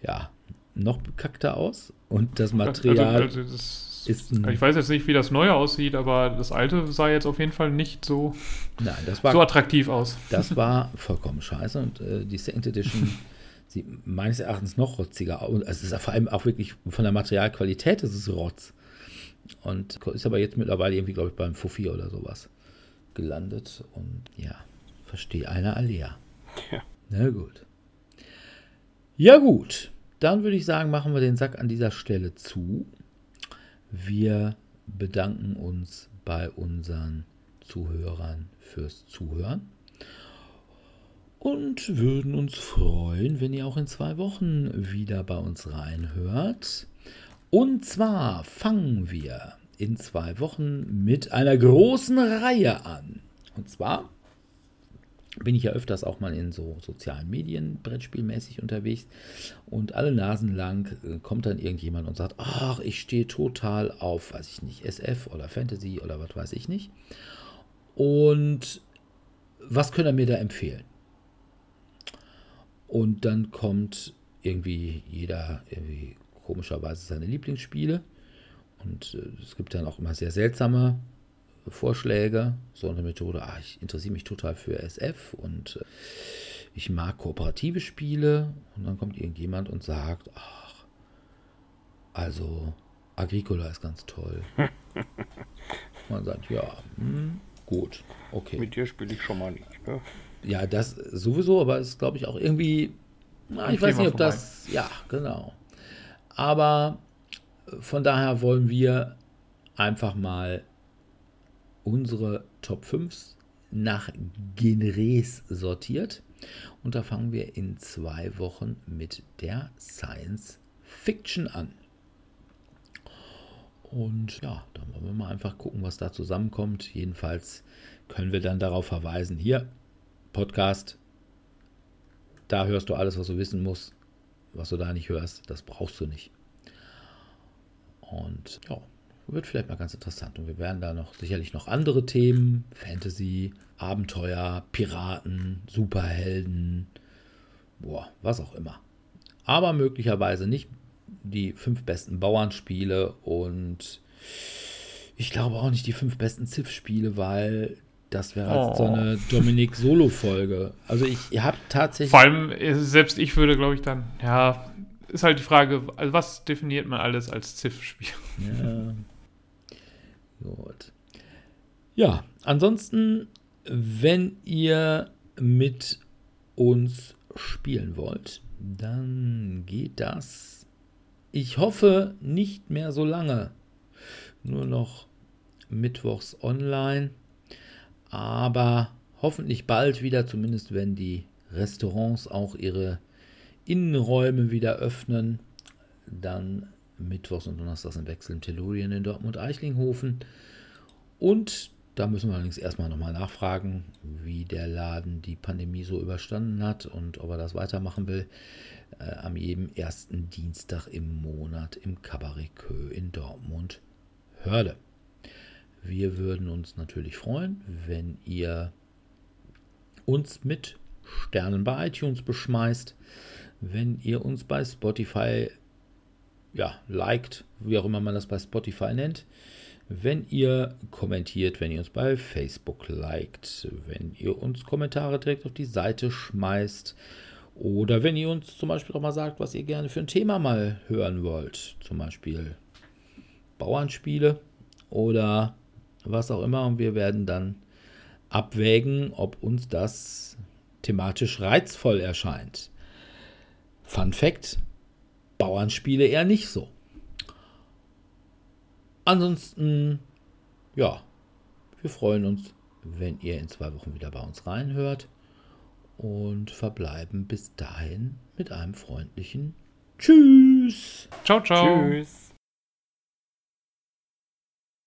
ja noch bekackter aus und das Material Also, also das, ist ein- ich weiß jetzt nicht, wie das neue aussieht, aber das alte sah jetzt auf jeden Fall nicht so, nein, das war so attraktiv aus. Das war vollkommen scheiße und äh, die Second Edition sie meines Erachtens noch rotziger. Und es ist vor allem auch wirklich von der Materialqualität ist es Rotz. Und ist aber jetzt mittlerweile irgendwie, glaube ich, beim Fuffi oder sowas gelandet. Und ja, verstehe einer Alea. Ja. Na gut. Ja, gut. Dann würde ich sagen, machen wir den Sack an dieser Stelle zu. Wir bedanken uns bei unseren Zuhörern fürs Zuhören und würden uns freuen, wenn ihr auch in zwei Wochen wieder bei uns reinhört. Und zwar fangen wir in zwei Wochen mit einer großen Reihe an. Und zwar bin ich ja öfters auch mal in so sozialen Medien brettspielmäßig unterwegs und alle Nasen lang äh, kommt dann irgendjemand und sagt, ach, ich stehe total auf, weiß ich nicht, SF oder Fantasy oder was weiß ich nicht. Und was können er mir da empfehlen? Und dann kommt irgendwie jeder irgendwie komischerweise seine Lieblingsspiele. Und äh, es gibt dann auch immer sehr seltsame Vorschläge. So eine Methode, ah, ich interessiere mich total für SF und äh, ich mag kooperative Spiele. Und dann kommt irgendjemand und sagt, ach, also Agricola ist ganz toll. Man sagt, ja, hm, gut, okay. Mit dir spiele ich schon mal nicht. Ne? Ja, das sowieso, aber es ist, glaube ich, auch irgendwie, na, ich weiß nicht, ob vorbei. das, ja, genau. Aber von daher wollen wir einfach mal unsere Top 5 nach Genres sortiert. Und da fangen wir in zwei Wochen mit der Science Fiction an. Und ja, dann wollen wir mal einfach gucken, was da zusammenkommt. Jedenfalls können wir dann darauf verweisen, hier, Podcast, da hörst du alles, was du wissen musst. Was du da nicht hörst, das brauchst du nicht. Und ja, wird vielleicht mal ganz interessant. Und wir werden da noch sicherlich noch andere Themen, Fantasy, Abenteuer, Piraten, Superhelden, boah, was auch immer. Aber möglicherweise nicht die fünf besten Bauernspiele und ich glaube auch nicht die fünf besten Ziff-Spiele, weil das wäre oh. so eine Dominik-Solo-Folge. Also ich habe tatsächlich. Vor allem, äh, selbst ich würde, glaube ich, dann, ja, ist halt die Frage, also was definiert man alles als Ziff-Spiel? Ja. Gut. Ja, ansonsten, wenn ihr mit uns spielen wollt, dann geht das. Ich hoffe nicht mehr so lange. Nur noch mittwochs online aber hoffentlich bald wieder, zumindest wenn die Restaurants auch ihre Innenräume wieder öffnen. Dann Mittwochs und Donnerstags im Wechsel im Tellurien in Dortmund-Eichlinghofen. Und da müssen wir allerdings erstmal nochmal nachfragen, wie der Laden die Pandemie so überstanden hat und ob er das weitermachen will. Äh, am jedem ersten Dienstag im Monat im Cabaret Kö in Dortmund Hörde. Wir würden uns natürlich freuen, wenn ihr uns mit Sternen bei iTunes beschmeißt, wenn ihr uns bei Spotify ja, liked, wie auch immer man das bei Spotify nennt, wenn ihr kommentiert, wenn ihr uns bei Facebook liked, wenn ihr uns Kommentare direkt auf die Seite schmeißt oder wenn ihr uns zum Beispiel auch mal sagt, was ihr gerne für ein Thema mal hören wollt, zum Beispiel Bauernspiele oder was auch immer. Und wir werden dann abwägen, ob uns das thematisch reizvoll erscheint. Fun Fact: Bauernspiele eher nicht so. Ansonsten, ja, wir freuen uns, wenn ihr in zwei Wochen wieder bei uns reinhört und verbleiben bis dahin mit einem freundlichen Tschüss. Ciao, ciao. Tschüss.